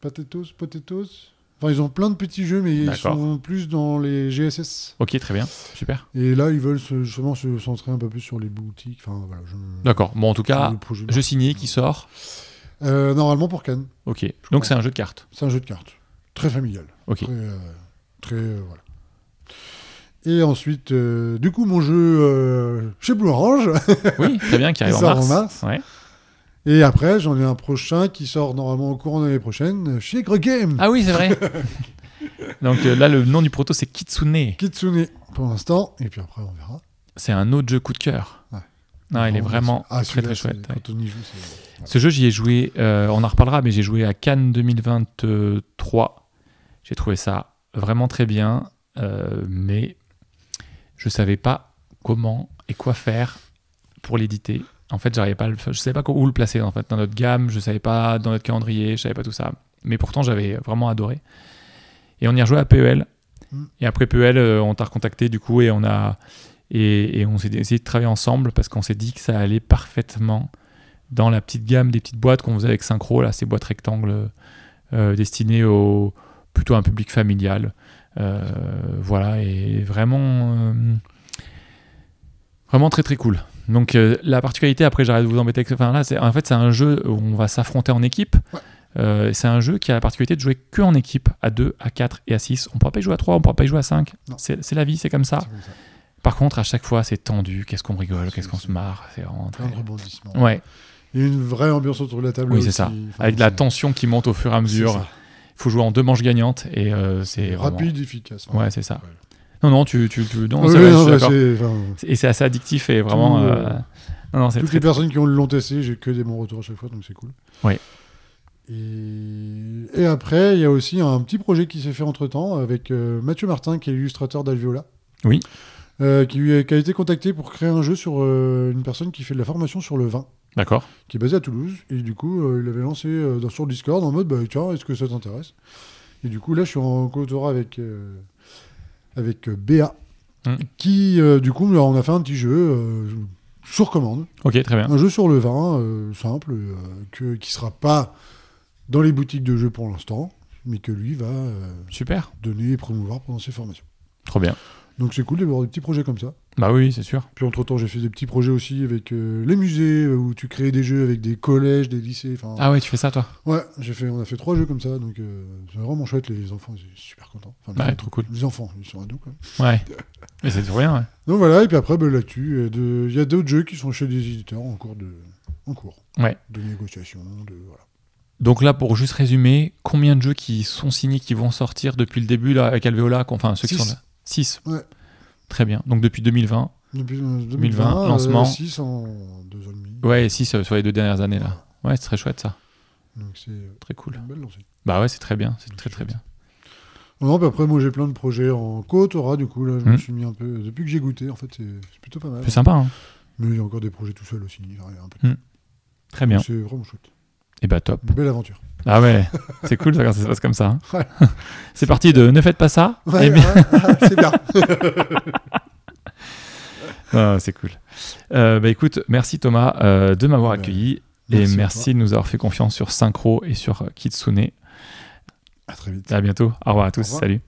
Potatoes, Potatoes. Enfin, ils ont plein de petits jeux, mais ils sont plus dans les GSS. Ok, très bien, super. Et là, ils veulent se- justement se centrer un peu plus sur les boutiques. Enfin, voilà. Je... D'accord. Bon, en tout cas, jeu signé qui sort. Euh, normalement pour Cannes. Ok. Donc, c'est un jeu de cartes. C'est un jeu de cartes. Très familial. Ok. Très. euh, très euh, voilà. Et ensuite, euh, du coup, mon jeu euh, chez Blue Orange. Oui, très bien, qui arrive en mars. en mars. Ouais. Et après, j'en ai un prochain qui sort normalement au courant de l'année prochaine chez Greg Game. Ah oui, c'est vrai. Donc euh, là, le nom du proto, c'est Kitsune. Kitsune pour l'instant. Et puis après, on verra. C'est un autre jeu coup de cœur. Ouais. Non, il est vraiment Ah, très très chouette. ouais. Quand on y joue, c'est. Ce jeu, j'y ai joué, on en reparlera, mais j'ai joué à Cannes 2023. J'ai trouvé ça vraiment très bien, euh, mais je savais pas comment et quoi faire pour l'éditer. En fait, j'arrivais pas, à le- je savais pas où le placer en fait dans notre gamme, je savais pas dans notre calendrier, je savais pas tout ça. Mais pourtant, j'avais vraiment adoré. Et on y a rejoué à PEL. Mm. Et après PEL, euh, on t'a recontacté du coup et on a et, et on s'est essayé de travailler ensemble parce qu'on s'est dit que ça allait parfaitement dans la petite gamme des petites boîtes qu'on faisait avec Synchro, là, ces boîtes rectangles euh, destinées au, plutôt un public familial. Euh, voilà, et vraiment, euh, vraiment très très cool. Donc euh, la particularité, après j'arrête de vous embêter avec ce- enfin là, c'est, en fait c'est un jeu où on va s'affronter en équipe. Ouais. Euh, c'est un jeu qui a la particularité de jouer que en équipe, à 2, à 4 et à 6. On ne pourra pas y jouer à 3, on ne pourra pas y jouer à 5. Non. C'est, c'est la vie, c'est comme ça. c'est comme ça. Par contre, à chaque fois, c'est tendu. Qu'est-ce qu'on rigole, C'est- qu'est-ce qu'on se marre. C'est vraiment très... Plein de rebondissements. Ouais, Il y a une vraie ambiance autour de la table. Oui, aussi. c'est ça. Enfin, avec de la tension qui monte au fur et à mesure. Faut jouer en deux manches gagnantes et euh, c'est vraiment- Rapide, efficace. Ouais, c'est ça. Ouais. Non, non, tu, tu, tu- non, Oui, vrai, non, je suis d'accord. c'est- enfin, Et c'est assez addictif et vraiment. Tout, euh, euh, Non, non, Toutes très. les personnes qui ont l'ont testé, j'ai que des bons retours à chaque fois, donc c'est cool. Oui. Et... et après, il y a aussi un petit projet qui s'est fait entre temps avec Mathieu Martin, qui est l'illustrateur d'Alviola. Oui. Euh, qui, a, qui a été contacté pour créer un jeu sur euh, une personne qui fait de la formation sur le vin. D'accord. qui est basé à Toulouse. Et du coup, euh, il avait lancé euh, sur Discord en mode bah, tiens, est-ce que ça t'intéresse? Et du coup, là, je suis en co-autorat avec, euh, avec euh, Béa, Mm. qui, du coup, on a fait un petit jeu sur commande. Ok, très bien. Un jeu sur le vin, simple, que, qui sera pas dans les boutiques de jeux pour l'instant, mais que lui va Super. donner et promouvoir pendant ses formations. Trop bien. Donc c'est cool d'avoir des petits projets comme ça. Bah oui, c'est sûr. Puis entre-temps, j'ai fait des petits projets aussi avec euh, les musées, euh, où tu crées des jeux avec des collèges, des lycées. Enfin, Ah ouais, tu fais ça toi? Ouais, j'ai fait, on a fait trois jeux comme ça, donc euh, c'est vraiment chouette. Les enfants, ils sont super contents. Enfin, les, Ouais, trop cool. les enfants, ils sont ados. Quoi. Ouais. Mais c'est trop bien, ouais. Donc voilà, et puis après, bah, là-dessus, de- il y a d'autres jeux qui sont chez des éditeurs en cours de, en cours Ouais. de négociation. De, voilà. Donc là, pour juste résumer, combien de jeux qui sont signés, qui vont sortir depuis le début là, avec Alveola Enfin, ceux qui sont là? 6. Ouais. Très bien. Donc depuis 2020. Depuis euh, 2020, lancement. 6 en deux ans et demi. Ouais, 6 sur les deux dernières années là. Ouais, c'est très chouette ça. Donc c'est euh, Très cool. une belle lancée. Bah ouais, c'est très bien. C'est très très bien. Non, puis après, moi j'ai plein de projets en co-autorat, du coup, là, je me Hmm. suis mis un peu. Depuis que j'ai goûté, en fait, c'est plutôt pas mal. C'est sympa, hein Mais il y a encore des projets tout seul aussi. un peu de- Hmm. Très bien. C'est vraiment chouette. Et bah top. Une belle aventure. Ah ouais, c'est cool ça quand ça se passe comme ça. hein. Ouais. c'est parti de ne faites pas ça. Ouais, bien- ouais, c'est bien. Ah, c'est cool. Euh, bah écoute, merci Thomas euh, de m'avoir accueilli merci et merci de nous avoir fait confiance sur Synchro et sur euh, Kitsune. À très vite. À bientôt. Au revoir à tous. revoir. Salut.